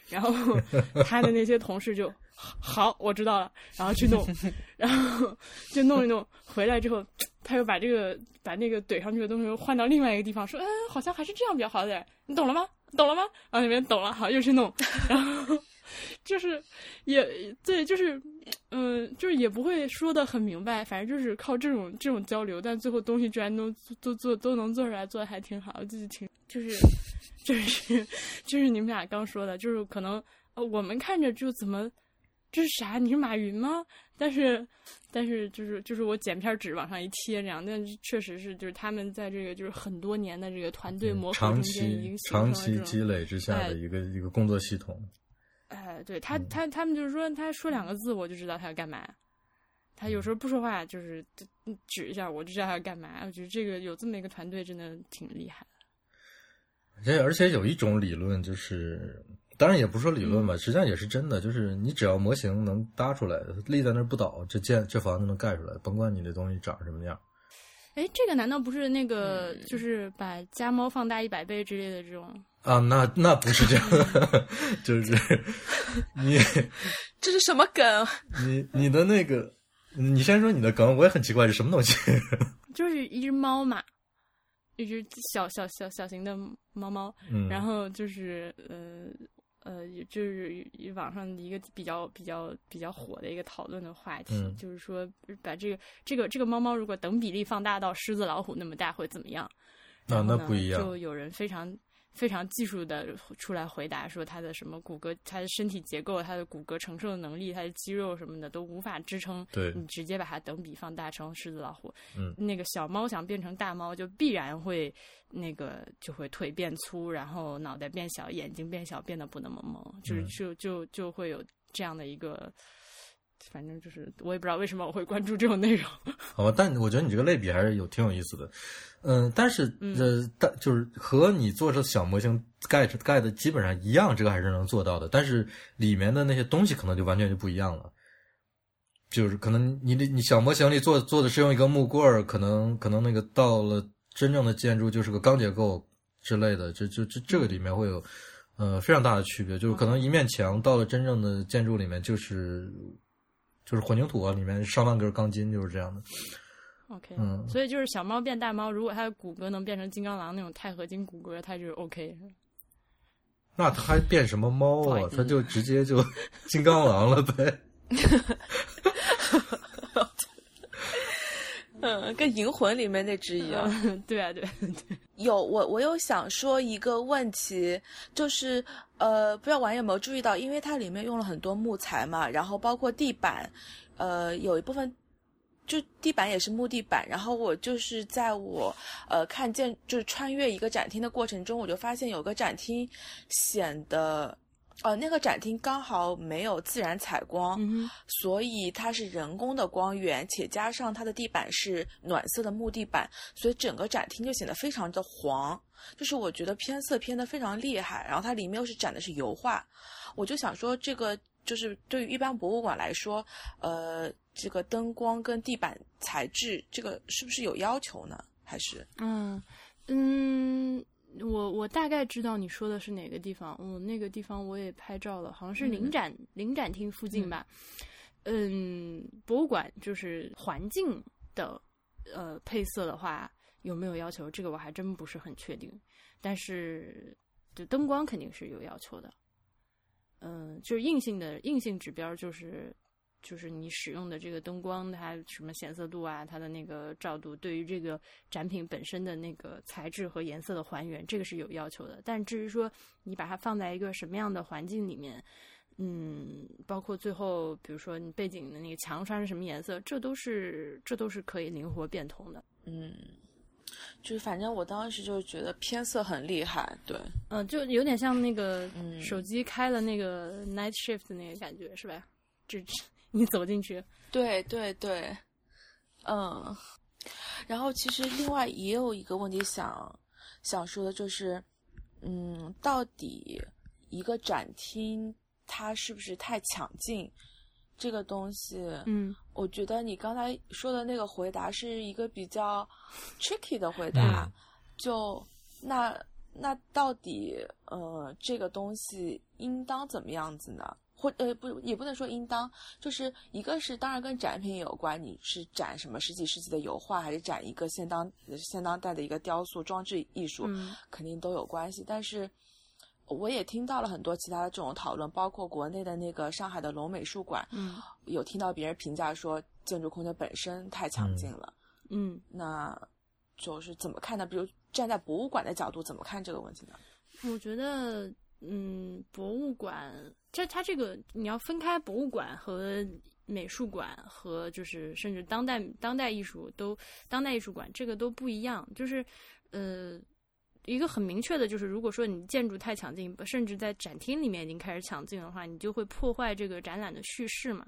然后 他的那些同事就好，我知道了，然后去弄，然后就弄一弄，回来之后，他又把这个把那个怼上去的东西又换到另外一个地方，说，嗯，好像还是这样比较好点，你懂了吗？懂了吗？然后那边懂了，好，又去弄，然后就是也对，就是嗯，就是也不会说的很明白，反正就是靠这种这种交流，但最后东西居然都都做都能做出来，做的还挺好，就是挺就是。就是 就是你们俩刚说的，就是可能呃我们看着就怎么这是啥？你是马云吗？但是但是就是就是我剪片纸往上一贴这样，但确实是就是他们在这个就是很多年的这个团队磨合中间已经长期积累之下的一个一个工作系统。哎，对他他他们就是说他说两个字我就知道他要干嘛，他有时候不说话就是指一下我就知道他要干嘛。我觉得这个有这么一个团队真的挺厉害。而且而且有一种理论，就是当然也不说理论吧，实际上也是真的，就是你只要模型能搭出来，立在那儿不倒，这建这房子能盖出来，甭管你这东西长什么样。哎，这个难道不是那个就是把家猫放大一百倍之类的这种？啊，那那不是这样，就是 你 这是什么梗？你你的那个，你先说你的梗，我也很奇怪，是什么东西？就是一只猫嘛，一只小小小小型的猫猫，然后就是呃。呃，就是网上一个比较比较比较火的一个讨论的话题，就是说把这个这个这个猫猫如果等比例放大到狮子老虎那么大会怎么样？啊，那不一样。就有人非常。非常技术的出来回答说，他的什么骨骼、他的身体结构、他的骨骼承受的能力、他的肌肉什么的都无法支撑。对，你直接把它等比放大成狮子老虎，嗯，那个小猫想变成大猫，就必然会那个就会腿变粗，然后脑袋变小，眼睛变小，变得不那么萌，就是就就就会有这样的一个。反正就是我也不知道为什么我会关注这种内容。好吧，但我觉得你这个类比还是有挺有意思的。嗯，但是呃，但就是和你做这小模型盖盖的基本上一样，这个还是能做到的。但是里面的那些东西可能就完全就不一样了。就是可能你的你小模型里做做的是用一个木棍儿，可能可能那个到了真正的建筑就是个钢结构之类的，这这这这个里面会有呃非常大的区别。就是可能一面墙到了真正的建筑里面就是。就是混凝土啊，里面上万根钢筋，就是这样的。OK，嗯，所以就是小猫变大猫，如果它的骨骼能变成金刚狼那种钛合金骨骼，它就 OK。那它还变什么猫啊？它就直接就 金刚狼了呗。嗯，跟《银魂》里面那只一样。对啊，对对。有我，我有想说一个问题，就是呃，不知道网友有没有注意到，因为它里面用了很多木材嘛，然后包括地板，呃，有一部分就地板也是木地板。然后我就是在我呃看见就是穿越一个展厅的过程中，我就发现有个展厅显得。哦，那个展厅刚好没有自然采光，所以它是人工的光源，且加上它的地板是暖色的木地板，所以整个展厅就显得非常的黄。就是我觉得偏色偏的非常厉害，然后它里面又是展的是油画，我就想说，这个就是对于一般博物馆来说，呃，这个灯光跟地板材质，这个是不是有要求呢？还是？嗯嗯。我我大概知道你说的是哪个地方，嗯那个地方我也拍照了，好像是临展临展厅附近吧。嗯，博物馆就是环境的呃配色的话有没有要求？这个我还真不是很确定。但是就灯光肯定是有要求的。嗯，就是硬性的硬性指标就是。就是你使用的这个灯光，它什么显色度啊，它的那个照度，对于这个展品本身的那个材质和颜色的还原，这个是有要求的。但至于说你把它放在一个什么样的环境里面，嗯，包括最后比如说你背景的那个墙刷成什么颜色，这都是这都是可以灵活变通的。嗯，就是反正我当时就觉得偏色很厉害，对，嗯，就有点像那个手机开了那个 night shift 那个感觉，是吧？这。你走进去，对对对，嗯，然后其实另外也有一个问题想想说的就是，嗯，到底一个展厅它是不是太抢镜？这个东西，嗯，我觉得你刚才说的那个回答是一个比较 tricky 的回答，就那那到底呃这个东西应当怎么样子呢？或呃不也不能说应当，就是一个是当然跟展品有关，你是展什么十几世纪的油画，还是展一个现当现当代的一个雕塑装置艺术，肯定都有关系。但是我也听到了很多其他的这种讨论，包括国内的那个上海的龙美术馆，嗯，有听到别人评价说建筑空间本身太强劲了，嗯，那就是怎么看呢？比如站在博物馆的角度怎么看这个问题呢？我觉得。嗯，博物馆，这它这个你要分开博物馆和美术馆和就是甚至当代当代艺术都当代艺术馆这个都不一样，就是呃一个很明确的就是，如果说你建筑太抢镜，甚至在展厅里面已经开始抢镜的话，你就会破坏这个展览的叙事嘛。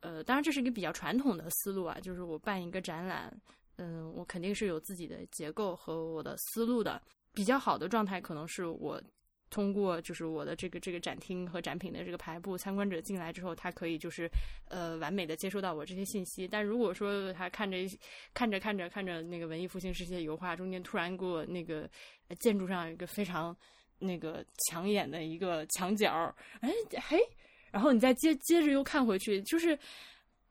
呃，当然这是一个比较传统的思路啊，就是我办一个展览，嗯，我肯定是有自己的结构和我的思路的。比较好的状态可能是我。通过就是我的这个这个展厅和展品的这个排布，参观者进来之后，他可以就是呃完美的接收到我这些信息。但如果说他看着看着看着看着那个文艺复兴时期的油画，中间突然给我那个建筑上有一个非常那个抢眼的一个墙角，哎嘿，然后你再接接着又看回去，就是。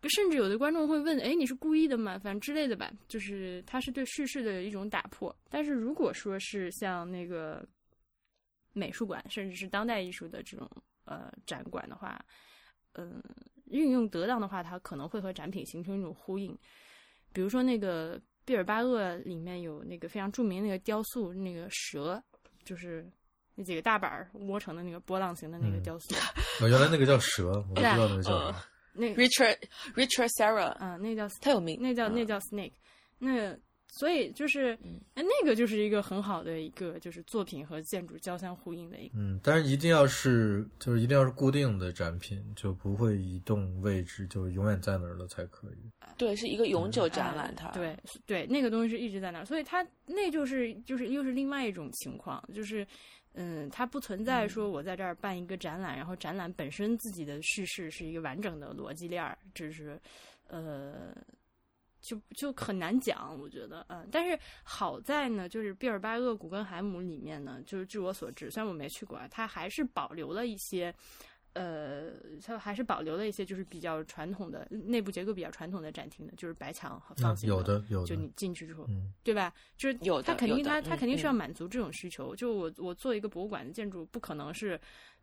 甚至有的观众会问：“哎，你是故意的吗？反正之类的吧。”就是它是对叙事的一种打破。但是如果说是像那个美术馆，甚至是当代艺术的这种呃展馆的话，嗯，运用得当的话，它可能会和展品形成一种呼应。比如说那个毕尔巴鄂里面有那个非常著名那个雕塑，那个蛇，就是那几个大板窝成的那个波浪形的那个雕塑。哦，原来那个叫蛇，我不知道那个叫什么。那 Richard Richard Sarah 嗯，那叫太有名，那叫那叫 Snake，那所以就是哎，那个就是一个很好的一个就是作品和建筑交相呼应的一个。嗯，但是一定要是就是一定要是固定的展品，就不会移动位置，就永远在那儿了才可以。对，是一个永久展览，它对对，那个东西是一直在那儿，所以它那就是就是又是另外一种情况，就是。嗯，它不存在说我在这儿办一个展览，然后展览本身自己的叙事是一个完整的逻辑链儿，这是呃，就就很难讲，我觉得，嗯，但是好在呢，就是毕尔巴鄂古根海姆里面呢，就是据我所知，虽然我没去过，它还是保留了一些。呃，它还是保留了一些，就是比较传统的内部结构比较传统的展厅的，就是白墙和方形的。有的，有的。就你进去之后，对吧？就是有它肯定，它它肯定是要满足这种需求。就我我做一个博物馆的建筑，不可能是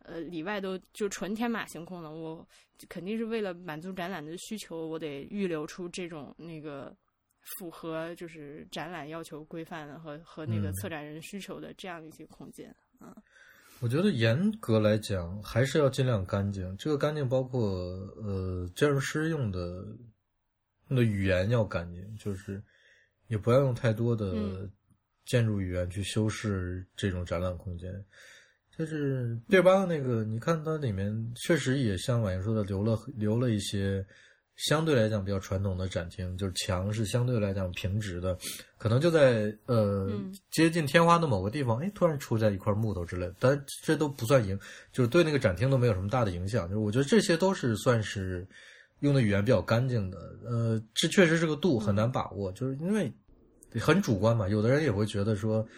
呃里外都就纯天马行空了。我肯定是为了满足展览的需求，我得预留出这种那个符合就是展览要求规范和和那个策展人需求的这样一些空间，嗯。我觉得严格来讲，还是要尽量干净。这个干净包括，呃，建筑师用的用的语言要干净，就是也不要用太多的建筑语言去修饰这种展览空间。就是毕尔巴鄂那个，你看它里面确实也像婉莹说的，留了留了一些。相对来讲比较传统的展厅，就是墙是相对来讲平直的，可能就在呃接近天花的某个地方，哎，突然出在一块木头之类的，但这都不算影，就是对那个展厅都没有什么大的影响。就是我觉得这些都是算是用的语言比较干净的，呃，这确实是个度很难把握，就是因为很主观嘛，有的人也会觉得说。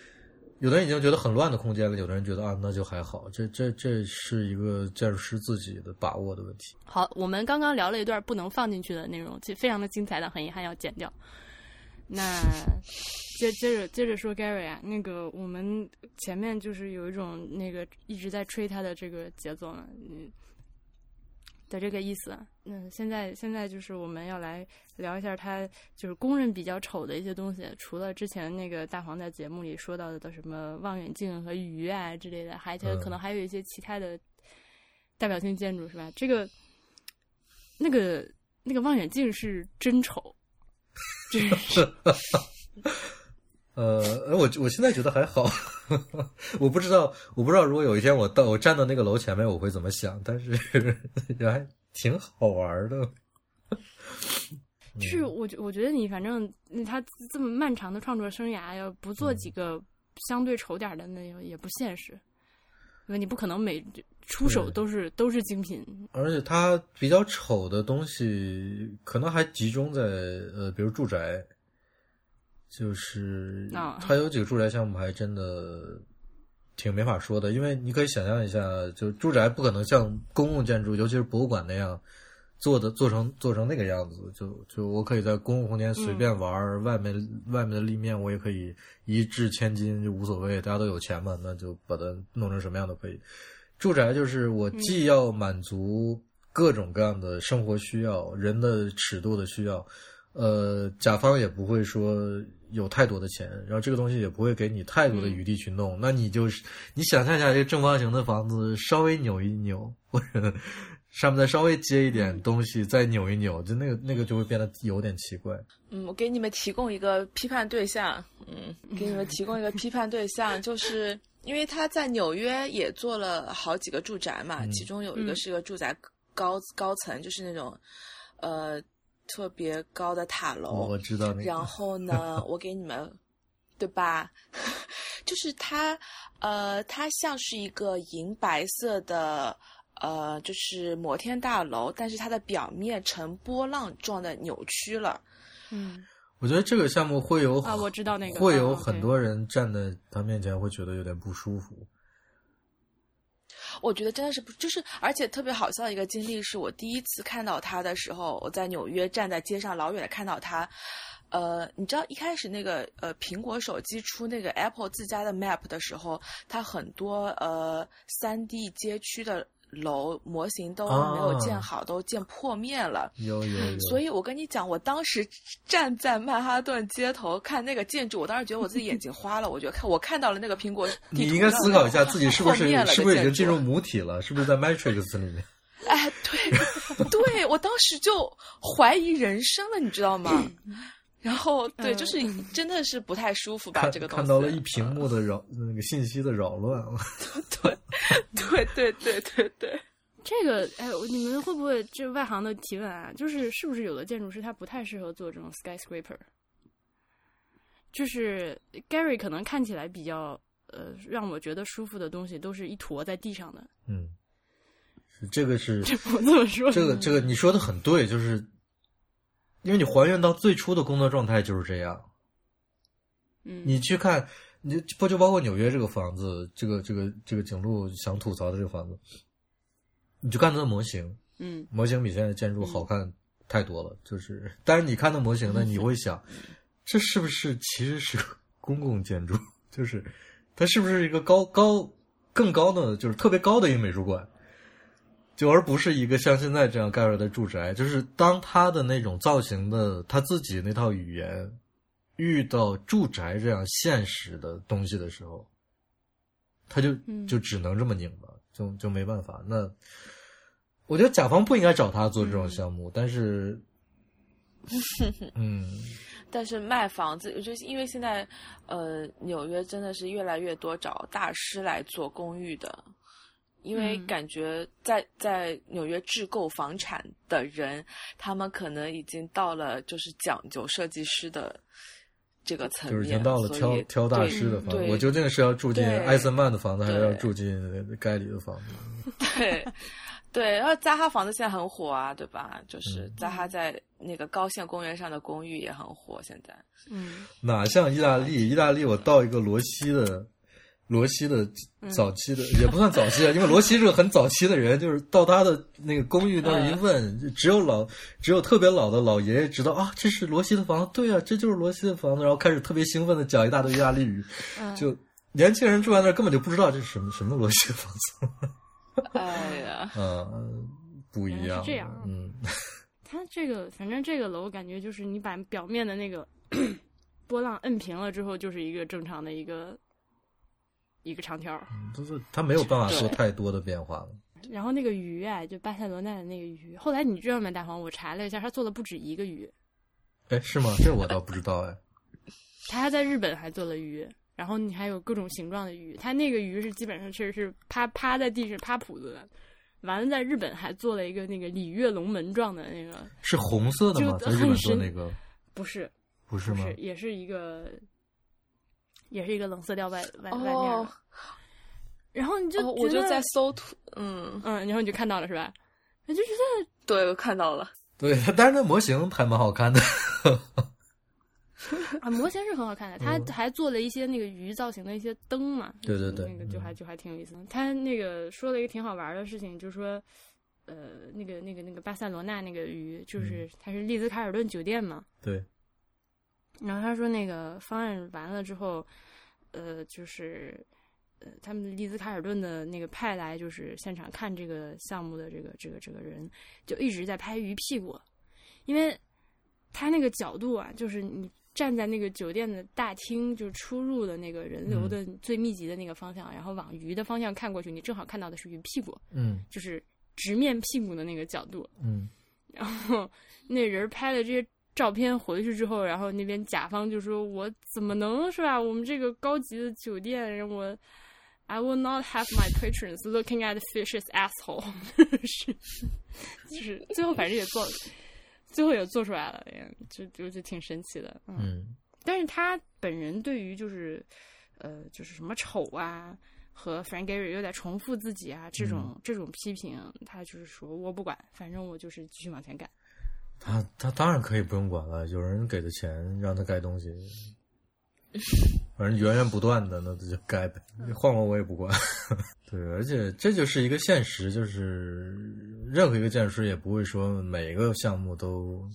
有的人已经觉得很乱的空间了，有的人觉得啊，那就还好。这这这是一个建筑师自己的把握的问题。好，我们刚刚聊了一段不能放进去的内容，其实非常的精彩但，很遗憾要剪掉。那 接接着接着说 Gary 啊，那个我们前面就是有一种那个一直在吹他的这个节奏嘛，嗯。的这个意思，那现在现在就是我们要来聊一下他就是公认比较丑的一些东西，除了之前那个大黄在节目里说到的什么望远镜和鱼啊之类的，还可能还有一些其他的代表性建筑是吧？这个那个那个望远镜是真丑，真是。呃，我我现在觉得还好，我不知道，我不知道如果有一天我到我站到那个楼前面，我会怎么想，但是 也还挺好玩的。就是我觉我觉得你反正他这么漫长的创作生涯，要不做几个相对丑点的，那也不现实，因为你不可能每出手都是都是精品。而且他比较丑的东西，可能还集中在呃，比如住宅。就是它有几个住宅项目还真的挺没法说的，因为你可以想象一下，就住宅不可能像公共建筑，尤其是博物馆那样做的做成做成那个样子。就就我可以在公共空间随便玩，外面外面的立面我也可以一掷千金就无所谓，大家都有钱嘛，那就把它弄成什么样都可以。住宅就是我既要满足各种各样的生活需要，人的尺度的需要，呃，甲方也不会说。有太多的钱，然后这个东西也不会给你太多的余地去弄，那你就是你想象一下，这个正方形的房子稍微扭一扭，或者上面再稍微接一点东西，再扭一扭，就那个那个就会变得有点奇怪。嗯，我给你们提供一个批判对象，嗯，给你们提供一个批判对象，就是因为他在纽约也做了好几个住宅嘛，其中有一个是个住宅高高层，就是那种呃。特别高的塔楼，我知道那个。然后呢，我给你们，对吧？就是它，呃，它像是一个银白色的，呃，就是摩天大楼，但是它的表面呈波浪状的扭曲了。嗯，我觉得这个项目会有啊，我知道那个会有哦很多人站在他面前会觉得有点不舒服。我觉得真的是不，就是而且特别好笑的一个经历，是我第一次看到他的时候，我在纽约站在街上老远的看到他。呃，你知道一开始那个呃苹果手机出那个 Apple 自家的 Map 的时候，它很多呃三 D 街区的楼模型都没有建好，都建破灭了。有有有，所以我跟你讲，我当时站在曼哈顿街头看那个建筑，我当时觉得我自己眼睛花了。我觉得看我看到了那个苹果 你应该思考一下自己是不是破灭了是不是已经进入母体了？是不是在 Matrix 里面？哎，对，对我当时就怀疑人生了，你知道吗？然后，对，就是真的是不太舒服吧？看这个东西看到了一屏幕的扰那个信息的扰乱。对，对，对，对，对，对。这个，哎，你们会不会这外行的提问啊？就是是不是有的建筑师他不太适合做这种 skyscraper？就是 Gary 可能看起来比较呃让我觉得舒服的东西，都是一坨在地上的。嗯，这个是 这我这么说，这个这个你说的很对，就是因为你还原到最初的工作状态就是这样。嗯，你去看，你不就包括纽约这个房子，这个这个这个景路想吐槽的这个房子，你就看它的模型，嗯模型比现在建筑好看太多了。就是，但是你看它模型呢，你会想，这是不是其实是 公共建筑？就是它是不是一个高高更高的，就是特别高的一个美术馆？就而不是一个像现在这样盖出来的住宅，就是当他的那种造型的他自己那套语言遇到住宅这样现实的东西的时候，他就嗯。就只能这么拧巴，就就没办法。那我觉得甲方不应该找他做这种项目，但是，嗯，但是卖房子，就是因为现在，呃，纽约真的是越来越多找大师来做公寓的，因为嗯感觉在在纽约置购房产的人，他们可能已经到了就是讲究设计师的这个层面，就是已经到了挑挑大师的房子。我究竟是要住进对艾森曼的房子，还是要住进盖里的房子？对，对，然后扎哈房子现在很火啊，对吧？就是嗯扎哈在那个高线公园上的公寓也很火，现在。嗯哪像意大利？意大利，我到一个罗西的，罗西的早期的、也不算早期啊，因为罗西是个很早期的人，就是到他的那个公寓那儿一问，只有老只有特别老的老爷爷知道啊，这是罗西的房子，对啊，这就是罗西的房子，然后开始特别兴奋的讲一大堆意大利语，嗯，就年轻人住在那儿根本就不知道这是什么什么罗西的房子，哎呀，嗯，不一样，这样嗯，它这个反正这个楼感觉就是你把表面的那个 波浪摁平了之后，就是一个正常的一个一个长条儿。就是他没有办法做太多的变化了，然后那个鱼啊，就巴塞罗那的那个鱼，后来你知道吗？大黄，我查了一下，他做了不止一个鱼，哎，是吗？这我倒不知道，哎，他还在日本还做了鱼。然后你还有各种形状的鱼，他那个鱼是基本上是是趴趴在地上趴谱子的。完了，在日本还做了一个那个鲤跃龙门状的那个，是红色的吗？就在日本做那个不是不是吗？是，也是一个，也是一个冷色调外外外面哦。然后你就哦，我就在搜图，嗯，嗯，然后你就看到了是吧？我就觉得对，我看到了。对，但是那模型还蛮好看的。啊，模型是很好看的，他嗯还做了一些那个鱼造型的一些灯嘛，对对对那个就嗯还就还挺有意思的。他那个说了一个挺好玩的事情，就是说，呃，那个那个那个巴塞罗那那个鱼，就是它是丽兹卡尔顿酒店嘛，对，然后他说那个方案完了之后，呃，就是呃，他们利兹卡尔顿的那个派来就是现场看这个项目的这个这个这个人，就一直在拍鱼屁股，因为他那个角度啊，就是你站在那个酒店的大厅，就是出入的那个人流的最密集的那个方向，然后往鱼的方向看过去，你正好看到的是鱼屁股，嗯。就是直面屁股的那个角度。嗯。然后那人拍的这些照片回去之后，然后那边甲方就说：“我怎么能是吧？我们这个高级的酒店，我 I will not have my patrons looking at fish's asshole 是，就是最后反正也做，最后也做出来了，就就就挺神奇的，嗯。嗯但是他本人对于就是呃，就是什么丑啊，和 Frank Gehry 又在重复自己啊，这种这种批评，他就是说我不管，反正我就是继续往前干。他他当然可以不用管了，有人给的钱让他盖东西，反正源源不断的，那他就盖呗。换我我也不管。对，而且这就是一个现实，就是任何一个建筑师也不会说每个项目都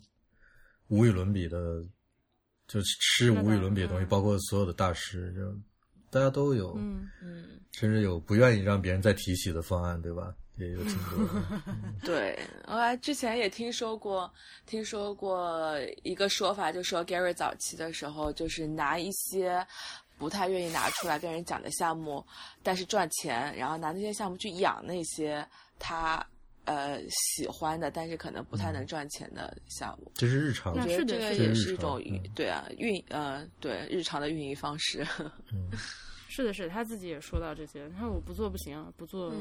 无与伦比的，就是吃无与伦比的东西，包括所有的大师，就大家都有，嗯嗯，甚至有不愿意让别人再提起的方案，对吧？对，我还之前也听说过，听说过一个说法，就说 Gary 早期的时候，就是拿一些不太愿意拿出来跟人讲的项目，但是赚钱，然后拿那些项目去养那些他呃喜欢的，但是可能不太能赚钱的项目。这是日常，我觉得这个也是一种嗯。对啊运呃对日常的运营方式。嗯，是的，是的，他自己也说到这些。他说我不做不行，不做，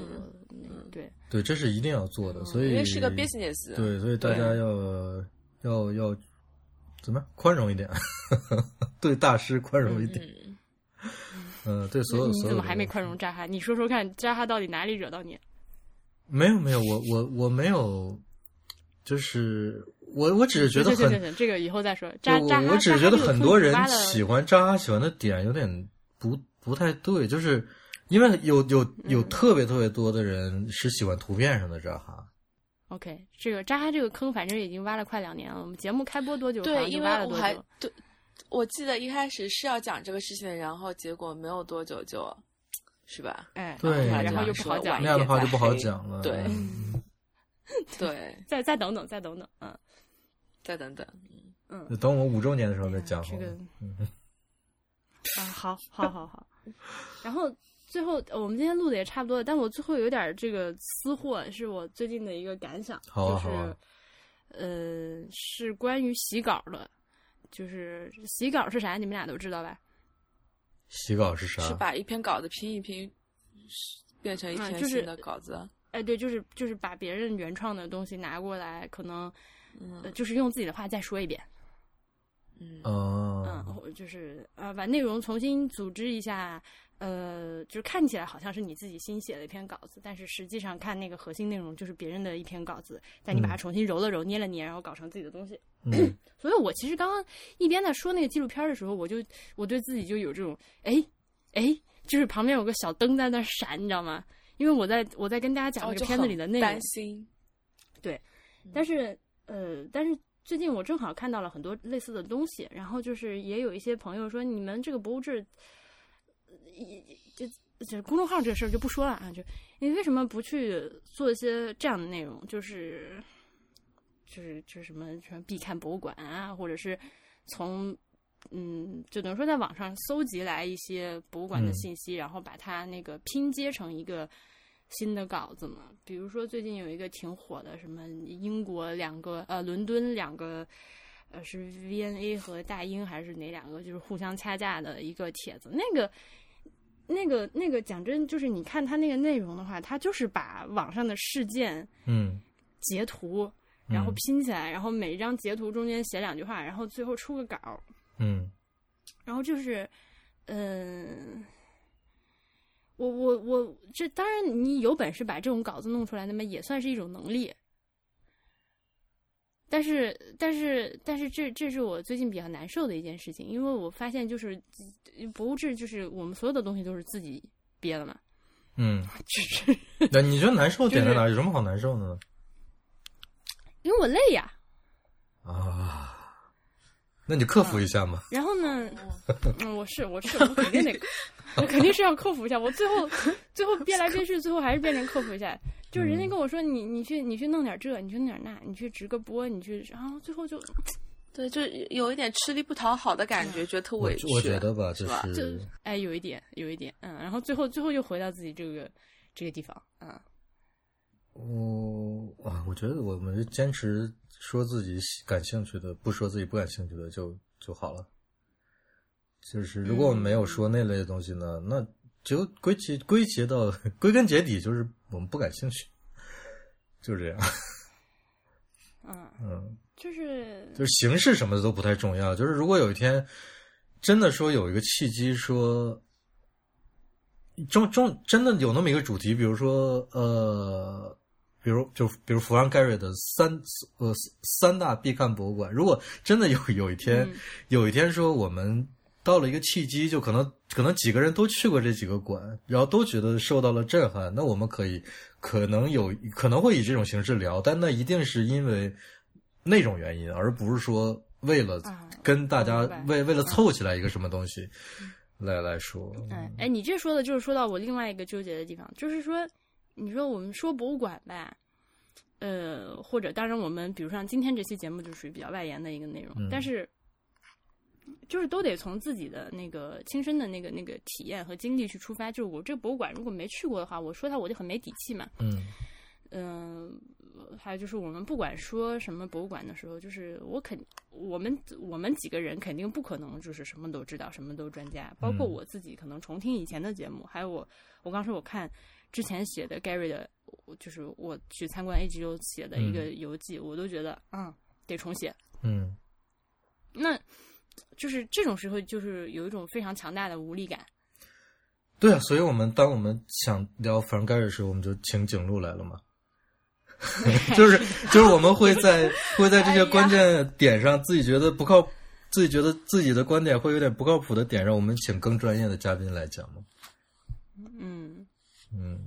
嗯对，对，这是一定要做的，所以因为是个 business。对，所以大家要要要怎么样宽容一点，对大师宽容一点。嗯，嗯，对所有你所有的怎么还没宽容扎哈？你说说看，扎哈到底哪里惹到你？没有没有，我我我没有，就是我我只是觉得很，行行行，这个以后再说。扎扎哈，我只是觉得很多人喜欢扎哈喜欢的点有点不不太对，就是因为有有有嗯特别特别多的人是喜欢图片上的扎哈。OK，这个扎哈这个坑，反正已经挖了快两年了。我们节目开播多久？对，因为我还？对，我记得一开始是要讲这个事情，然后结果没有多久就，是吧？哎，对然后又不好讲那样的话就不好讲了。对嗯 对，再再等等，再等等，嗯再等等，嗯，等我们五周年的时候再讲好这。个啊，好，好，好，好。然后最后呃我们今天录的也差不多了，但我最后有点这个私货，是我最近的一个感想，好啊就是呃，是关于洗稿的，就是洗稿是啥，你们俩都知道吧？洗稿是啥？是把一篇稿子拼一拼，变成一篇新的稿子。哎，对，就是就是把别人原创的东西拿过来，可能、嗯呃、就是用自己的话再说一遍，嗯。哦。嗯，或就是呃把内容重新组织一下，呃，就是看起来好像是你自己新写的一篇稿子，但是实际上看那个核心内容就是别人的一篇稿子，但你把它嗯。重新揉了揉、捏了捏，然后搞成自己的东西。嗯。所以我其实刚刚一边在说那个纪录片的时候，我就我对自己就有这种哎哎，就是旁边有个小灯在那闪，你知道吗？因为我在我在跟大家讲这个片子里的内容，担心，但是呃，但是最近我正好看到了很多类似的东西，然后就是也有一些朋友说，你们这个博物志，就就公众号这事儿就不说了啊，就你为什么不去做一些这样的内容？就是就是就是什么什么必看博物馆啊，或者是从嗯，就等于说在网上搜集来一些博物馆的嗯信息，然后把它那个拼接成一个新的稿子嘛。比如说最近有一个挺火的，什么英国两个呃伦敦两个呃是 VNA 和大英还是哪两个，就是互相掐架的一个帖子。那个那个那个讲真，就是你看他那个内容的话，他就是把网上的事件嗯截图。然后嗯拼起来，然后每一张截图中间写两句话，然后最后出个稿儿，嗯然后就是，嗯、我我我这当然你有本事把这种稿子弄出来，那么也算是一种能力。但是但是但是这这是我最近比较难受的一件事情，因为我发现就是博物志就是我们所有的东西都是自己憋的嘛，嗯，就是 那你觉得难受点在哪？有什么好难受的呢？因为我累呀。啊，那你克服一下嘛。然后呢，嗯，我是我是我肯定得，我肯定是要克服一下。我最后 最后变来变去，最后还是变成克服一下。就是人家跟我说你你去你去弄点这，你去弄点那，你去直个播，你去，然后最后就 对，就有一点吃力不讨好的感觉，觉得特委屈。我觉得吧，就是吧就哎有一点有一点嗯，然后最后最后又回到自己这个这个地方嗯，我啊，我觉得我们坚持说自己喜感兴趣的，不说自己不感兴趣的就就好了。就是如果我们没有说那类的东西呢，那就归结归结到归根结底就是我们不感兴趣，就是这样。嗯，嗯，就是就是形式什么的都不太重要。就是如果有一天真的说有一个契机说，中中真的有那么一个主题，比如说呃，比如就比如弗兰盖瑞的三呃三大必看博物馆，如果真的有 有一天、嗯。有一天说我们到了一个契机，就可能可能几个人都去过这几个馆，然后都觉得受到了震撼，那我们可以可能有可能会以这种形式聊，但那一定是因为那种原因，而不是说为了啊跟大家为为了凑起来一个什么东西来来说。哎哎，你这说的就是说到我另外一个纠结的地方，就是说，你说我们说博物馆吧，呃，或者当然我们比如像今天这期节目就属于比较外延的一个内容，嗯但是就是都得从自己的那个亲身的那个那个体验和经历去出发。就是我这博物馆如果没去过的话，我说它我就很没底气嘛。嗯嗯、还有就是我们不管说什么博物馆的时候，就是我肯我们我们几个人肯定不可能就是什么都知道，什么都专家。包括嗯我自己可能重听以前的节目，还有我我刚说我看之前写的 Gary 的，就是我去参观 AGO 写的一个游记，我都觉得嗯得重写。嗯那就是这种时候，就是有一种非常强大的无力感。对啊，所以我们当我们想聊弗兰盖瑞的时候，我们就请景路来了嘛。就是就是我们会在会在这些关键点上，自己觉得不靠，自己觉得自己的观点会有点不靠谱的点，上我们请更专业的嘉宾来讲嘛。嗯，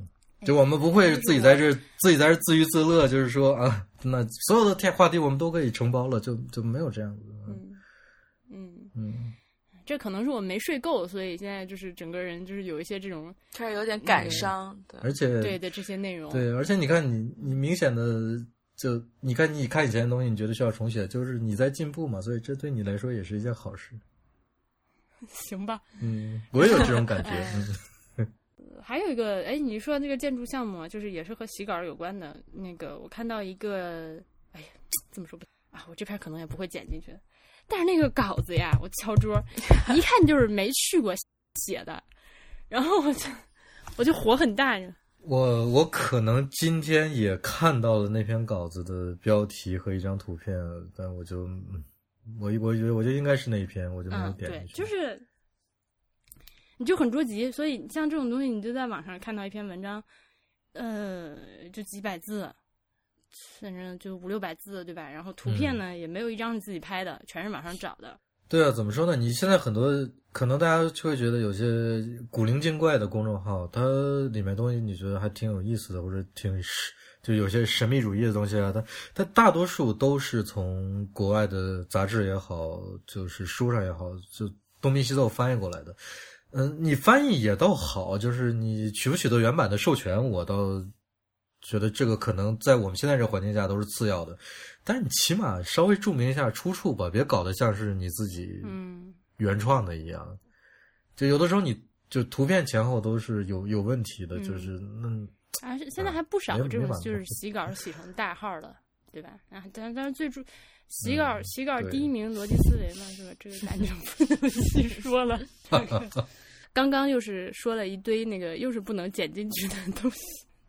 嗯，就我们不会自己在这自己在这自娱自乐，就是说啊，那所有的天话题我们都可以承包了，就就没有这样子。嗯嗯，嗯，这可能是我没睡够，所以现在就是整个人就是有一些这种开始有点感伤，对，而且对的这些内容。对，而且你看你，你明显的就你看你看以前的东西，你觉得需要重写，就是你在进步嘛，所以这对你来说也是一件好事。行吧。嗯，我也有这种感觉。还有一个，哎，你说那个建筑项目啊，就是也是和洗稿有关的。那个我看到一个，哎呀，这么说不啊，我这篇可能也不会剪进去。但是那个稿子呀，我敲桌，一看就是没去过写的，然后我就我就火很大呀。我我可能今天也看到了那篇稿子的标题和一张图片，但我就嗯我我觉得我觉得应该是那一篇，我就没有点进，去。就是你就很着急，所以像这种东西，你就在网上看到一篇文章，呃，就几百字，反正就五六百字，对吧？然后图片呢、也没有一张是自己拍的，全是网上找的。对啊，怎么说呢？你现在很多可能大家就会觉得有些古灵精怪的公众号，它里面东西你觉得还挺有意思的，或者挺神就有些神秘主义的东西啊，它它大多数都是从国外的杂志也好，就是书上也好，就东拼西凑翻译过来的。嗯，你翻译也倒好，就是你取不取得原版的授权，我倒觉得这个可能在我们现在这个环境下都是次要的。但是你起码稍微注明一下出处吧，别搞得像是你自己嗯，原创的一样。就有的时候你就图片前后都是有有问题的，嗯就是那而且现在还不少这种就是洗稿洗成代号的，对吧？啊，但但是最主洗稿、嗯洗稿第一名逻辑思维嘛，是吧？这个咱就不能细说了。刚刚又是说了一堆那个又是不能剪进去的东西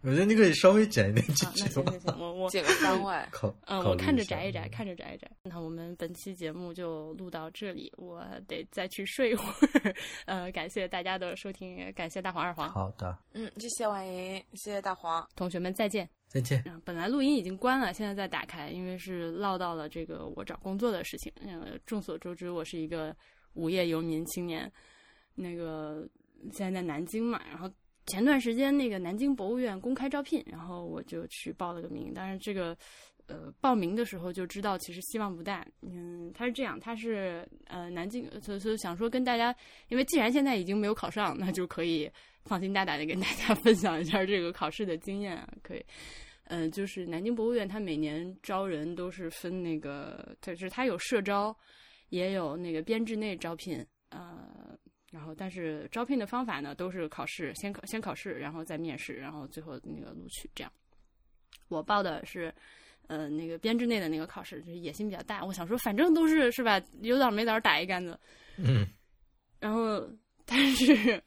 我觉得你可以稍微剪一点进啊，那去吧。行行行，我我剪个番外。考嗯，我看着下摘一摘，嗯看着摘一摘。那我们本期节目就录到这里，我得再去睡一会儿。呃，感谢大家的收听，感谢大黄二黄，好的，嗯，谢谢婉莹，谢谢大黄。同学们再见。再见。嗯，本来录音已经关了，现在再打开，因为是唠到了这个我找工作的事情。呃，众所周知，我是一个无业游民青年，那个现在在南京嘛，然后前段时间那个南京博物院公开招聘，然后我就去报了个名，但是这个。呃，报名的时候就知道，其实希望不大。嗯，他是这样，他是呃南京，所以所以想说跟大家，因为既然现在已经没有考上，那就可以放心大胆的跟大家 分享一下这个考试的经验啊，可以。嗯，就是南京博物院，它每年招人都是分那个，就是它有社招，也有那个编制内招聘，然后但是招聘的方法呢都是考试，先考先考试，然后再面试，然后最后那个录取这样。我报的是，呃，那个编制内的那个考试，就是野心比较大，我想说反正都是是吧，有枣没枣打一竿子，嗯 然后但是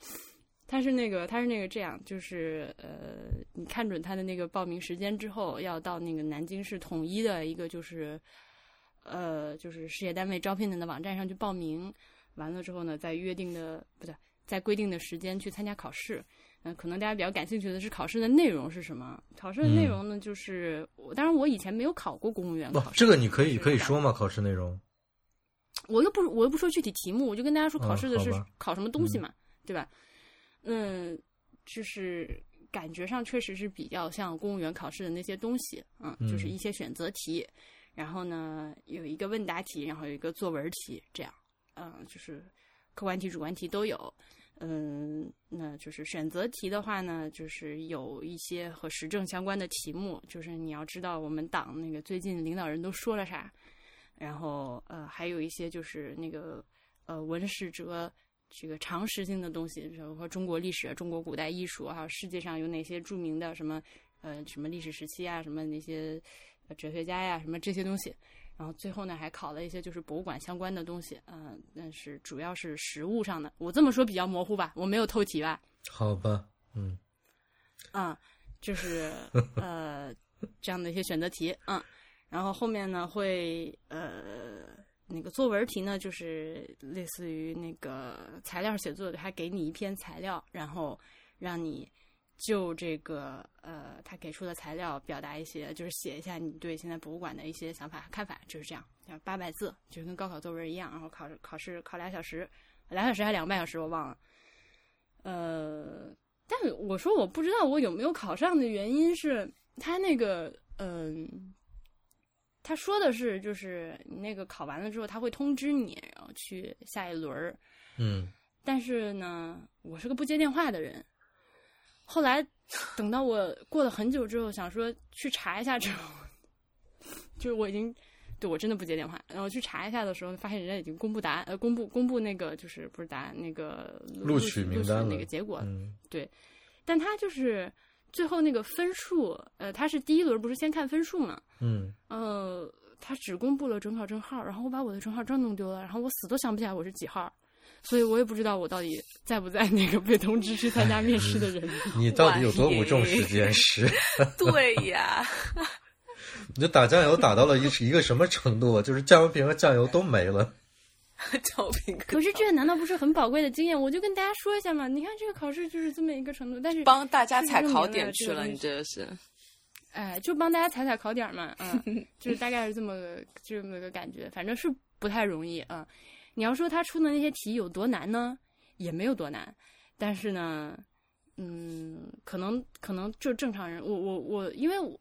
他是那个他是那个这样，就是呃，你看准他的那个报名时间之后，要到那个南京市统一的一个就是呃就是事业单位招聘的那网站上去报名，完了之后呢，在约定的不对。在规定的时间去参加考试。嗯，可能大家比较感兴趣的是考试的内容是什么？考试的内容呢，就是我当然我以前没有考过公务员考试，这个你可以可以说吗？考试内容？我又不我又不说具体题目，我就跟大家说考试的是考什么东西嘛，对吧？嗯，就是感觉上确实是比较像公务员考试的那些东西，嗯，就是嗯一些选择题，然后呢有一个问答题，然后有一个作文题，这样，嗯，就是客观题、主观题都有。嗯，那就是选择题的话呢，就是有一些和时政相关的题目，就是你要知道我们党那个最近领导人都说了啥，然后呃，还有一些就是那个呃文史哲这个常识性的东西，比如说中国历史、中国古代艺术，还有世界上有哪些著名的什么呃什么历史时期啊，什么那些哲学家呀，什么这些东西。然后最后呢，还考了一些就是博物馆相关的东西，嗯、但是主要是实物上的。我这么说比较模糊吧，我没有透题吧？好吧，嗯啊、就是呃这样的一些选择题，嗯，然后后面呢会呃那个作文题呢，就是类似于那个材料写作的，他给你一篇材料，然后让你就这个呃他给出的材料表达一些，就是写一下你对现在博物馆的一些想法看法，就是这样，像八百字，就是跟高考作文一样，然后考考试考俩小时，俩小时还两个半小时，我忘了，呃。但我说我不知道我有没有考上的原因是他那个嗯、他说的是就是你那个考完了之后他会通知你，然后去下一轮儿。嗯但是呢，我是个不接电话的人。后来等到我过了很久之后，想说去查一下之后，就是我已经对我真的不接电话。然后去查一下的时候，发现人家已经公布答案，呃，公布公布那个就是不是答案那个录取名单那个结果了嗯但他就是最后那个分数，呃，他是第一轮不是先看分数嘛，嗯呃，他只公布了准考证号，然后我把我的准考证弄丢了，然后我死都想不起来我是几号，所以我也不知道我到底在不在那个被通知去参加面试的人里。你到底有多不重视这件事？对呀，你这打酱油打到了一一个什么程度啊？就是酱油瓶和酱油都没了。赵平可是这难道不是很宝贵的经验？我就跟大家说一下嘛，你看这个考试就是这么一个程度，但是帮大家踩考点去了，你这个是。哎，就帮大家踩踩考点儿嘛，嗯，就是大概是这么个这么个感觉，反正是不太容易啊、嗯。你要说他出的那些题有多难呢，也没有多难，但是呢，嗯，可能可能就正常人，我我我，因为我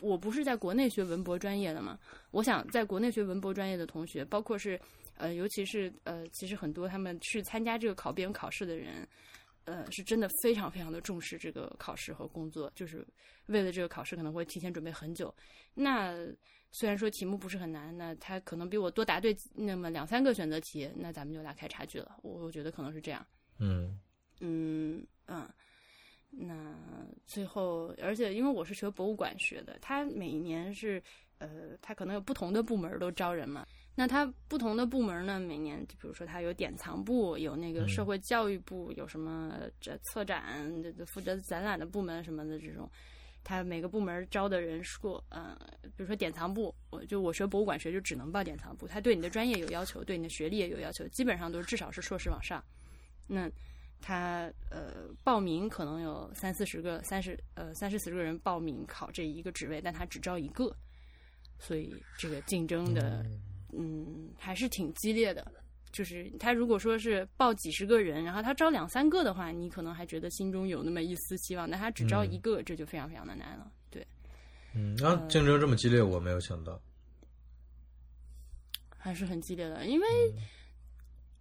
我不是在国内学文博专业的嘛，我想在国内学文博专业的同学，包括是呃，尤其是呃，其实很多他们去参加这个考编考试的人。呃，是真的非常非常的重视这个考试和工作，就是为了这个考试可能会提前准备很久。那虽然说题目不是很难，那他可能比我多答对那么两三个选择题，那咱们就拉开差距了。我我觉得可能是这样。嗯嗯嗯，那最后，而且因为我是学博物馆学的，他每一年是呃，他可能有不同的部门都招人嘛。那它不同的部门呢，每年就比如说它有典藏部，有那个社会教育部，有什么这策展负责展览的部门什么的这种，它每个部门招的人数，呃，比如说典藏部，我就我学博物馆学就只能报典藏部，他对你的专业有要求，对你的学历也有要求，基本上都是至少是硕士往上。那他呃报名可能有三四十个、三十呃三四十个人报名考这一个职位，但他只招一个，所以这个竞争的。嗯，还是挺激烈的。就是他如果说是报几十个人，然后他招两三个的话，你可能还觉得心中有那么一丝希望。但他只招一个，这就非常非常的难了。对，嗯，啊，竞争这么激烈，我没有想到，还是很激烈的。因为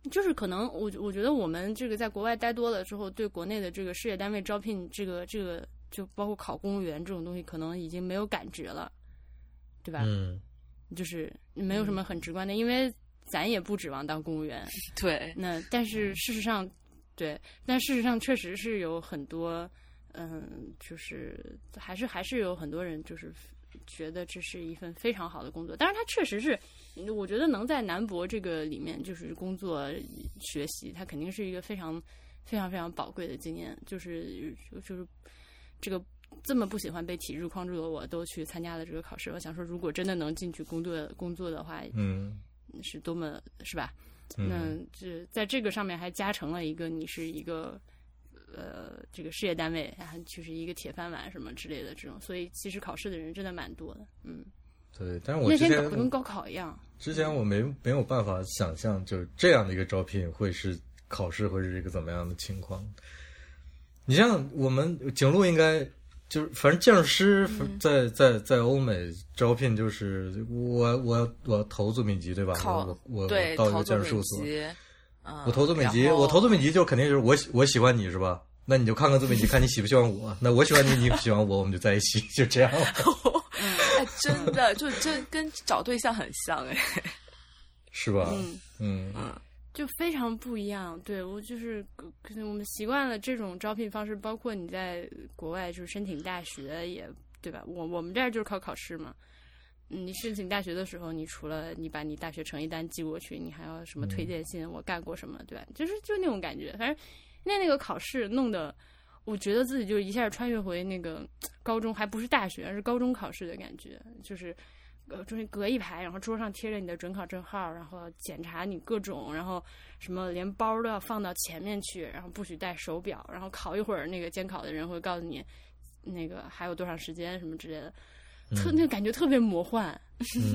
就是可能我我觉得我们这个在国外待多了之后，对国内的这个事业单位招聘这个这个，就包括考公务员这种东西，可能已经没有感觉了，对吧？嗯。就是没有什么很直观的，因为咱也不指望当公务员。对，那但是事实上，对，但事实上确实是有很多，嗯，就是还是还是有很多人就是觉得这是一份非常好的工作。但是，他确实是，我觉得能在南博这个里面就是工作学习，它肯定是一个非常非常非常宝贵的经验。就是就是这个。这么不喜欢被体制框住的我，都去参加了这个考试。我想说，如果真的能进去工作工作的话，嗯，是多么是吧？那这在这个上面还加成了一个你是一个呃这个事业单位，然后就是一个铁饭碗什么之类的这种，所以其实考试的人真的蛮多的，嗯。对，但是我之前搞得跟高考一样。之前我没没有办法想象，就是这样的一个招聘会是考试会是一个怎么样的情况。你像我们景路应该就是反正建筑师在在在欧美招聘就是我我我投作品集对吧？我我到一个建筑事务所，我投作品集，我投作品集就肯定就是我我喜欢你是吧？那你就看看作品集，看你喜不喜欢我。那我喜欢你，你喜欢我，我们就在一起，就这样。哎，真的，就真跟找对象很像哎，是吧？嗯嗯嗯，就非常不一样。对我就是可能我们习惯了这种招聘方式，包括你在国外就是申请大学也对吧？我我们这儿就是靠考试嘛。你申请大学的时候，你除了你把你大学成绩单寄过去，你还要什么推荐信？我干过什么？对吧？就是就那种感觉。反正那那个考试弄得。我觉得自己就一下穿越回那个高中，还不是大学，而是高中考试的感觉，就是呃，中间隔一排，然后桌上贴着你的准考证号，然后检查你各种，然后什么连包都要放到前面去，然后不许带手表，然后考一会儿，那个监考的人会告诉你那个还有多长时间什么之类的，特那个感觉特别魔幻，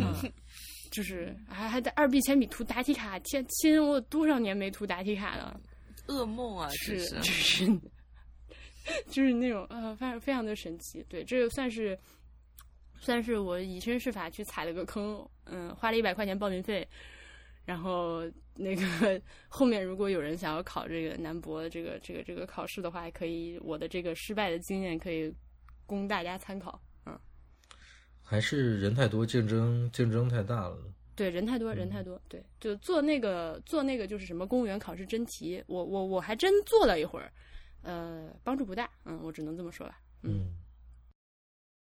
就是还还在二 B 铅笔涂答题卡，天亲，我多少年没涂答题卡了，噩梦啊，是就是。就是 那种呃，非常非常的神奇。对，这个算是算是我以身试法去踩了个坑，嗯，花了一百块钱报名费。然后那个后面如果有人想要考这个南博这个这个这个考试的话，可以我的这个失败的经验可以供大家参考。嗯，还是人太多，竞争竞争太大了。对，人太多，人太多。对，就做那个做那个就是什么公务员考试真题，我我我还真做了一会儿。呃，帮助不大，嗯，我只能这么说吧。嗯，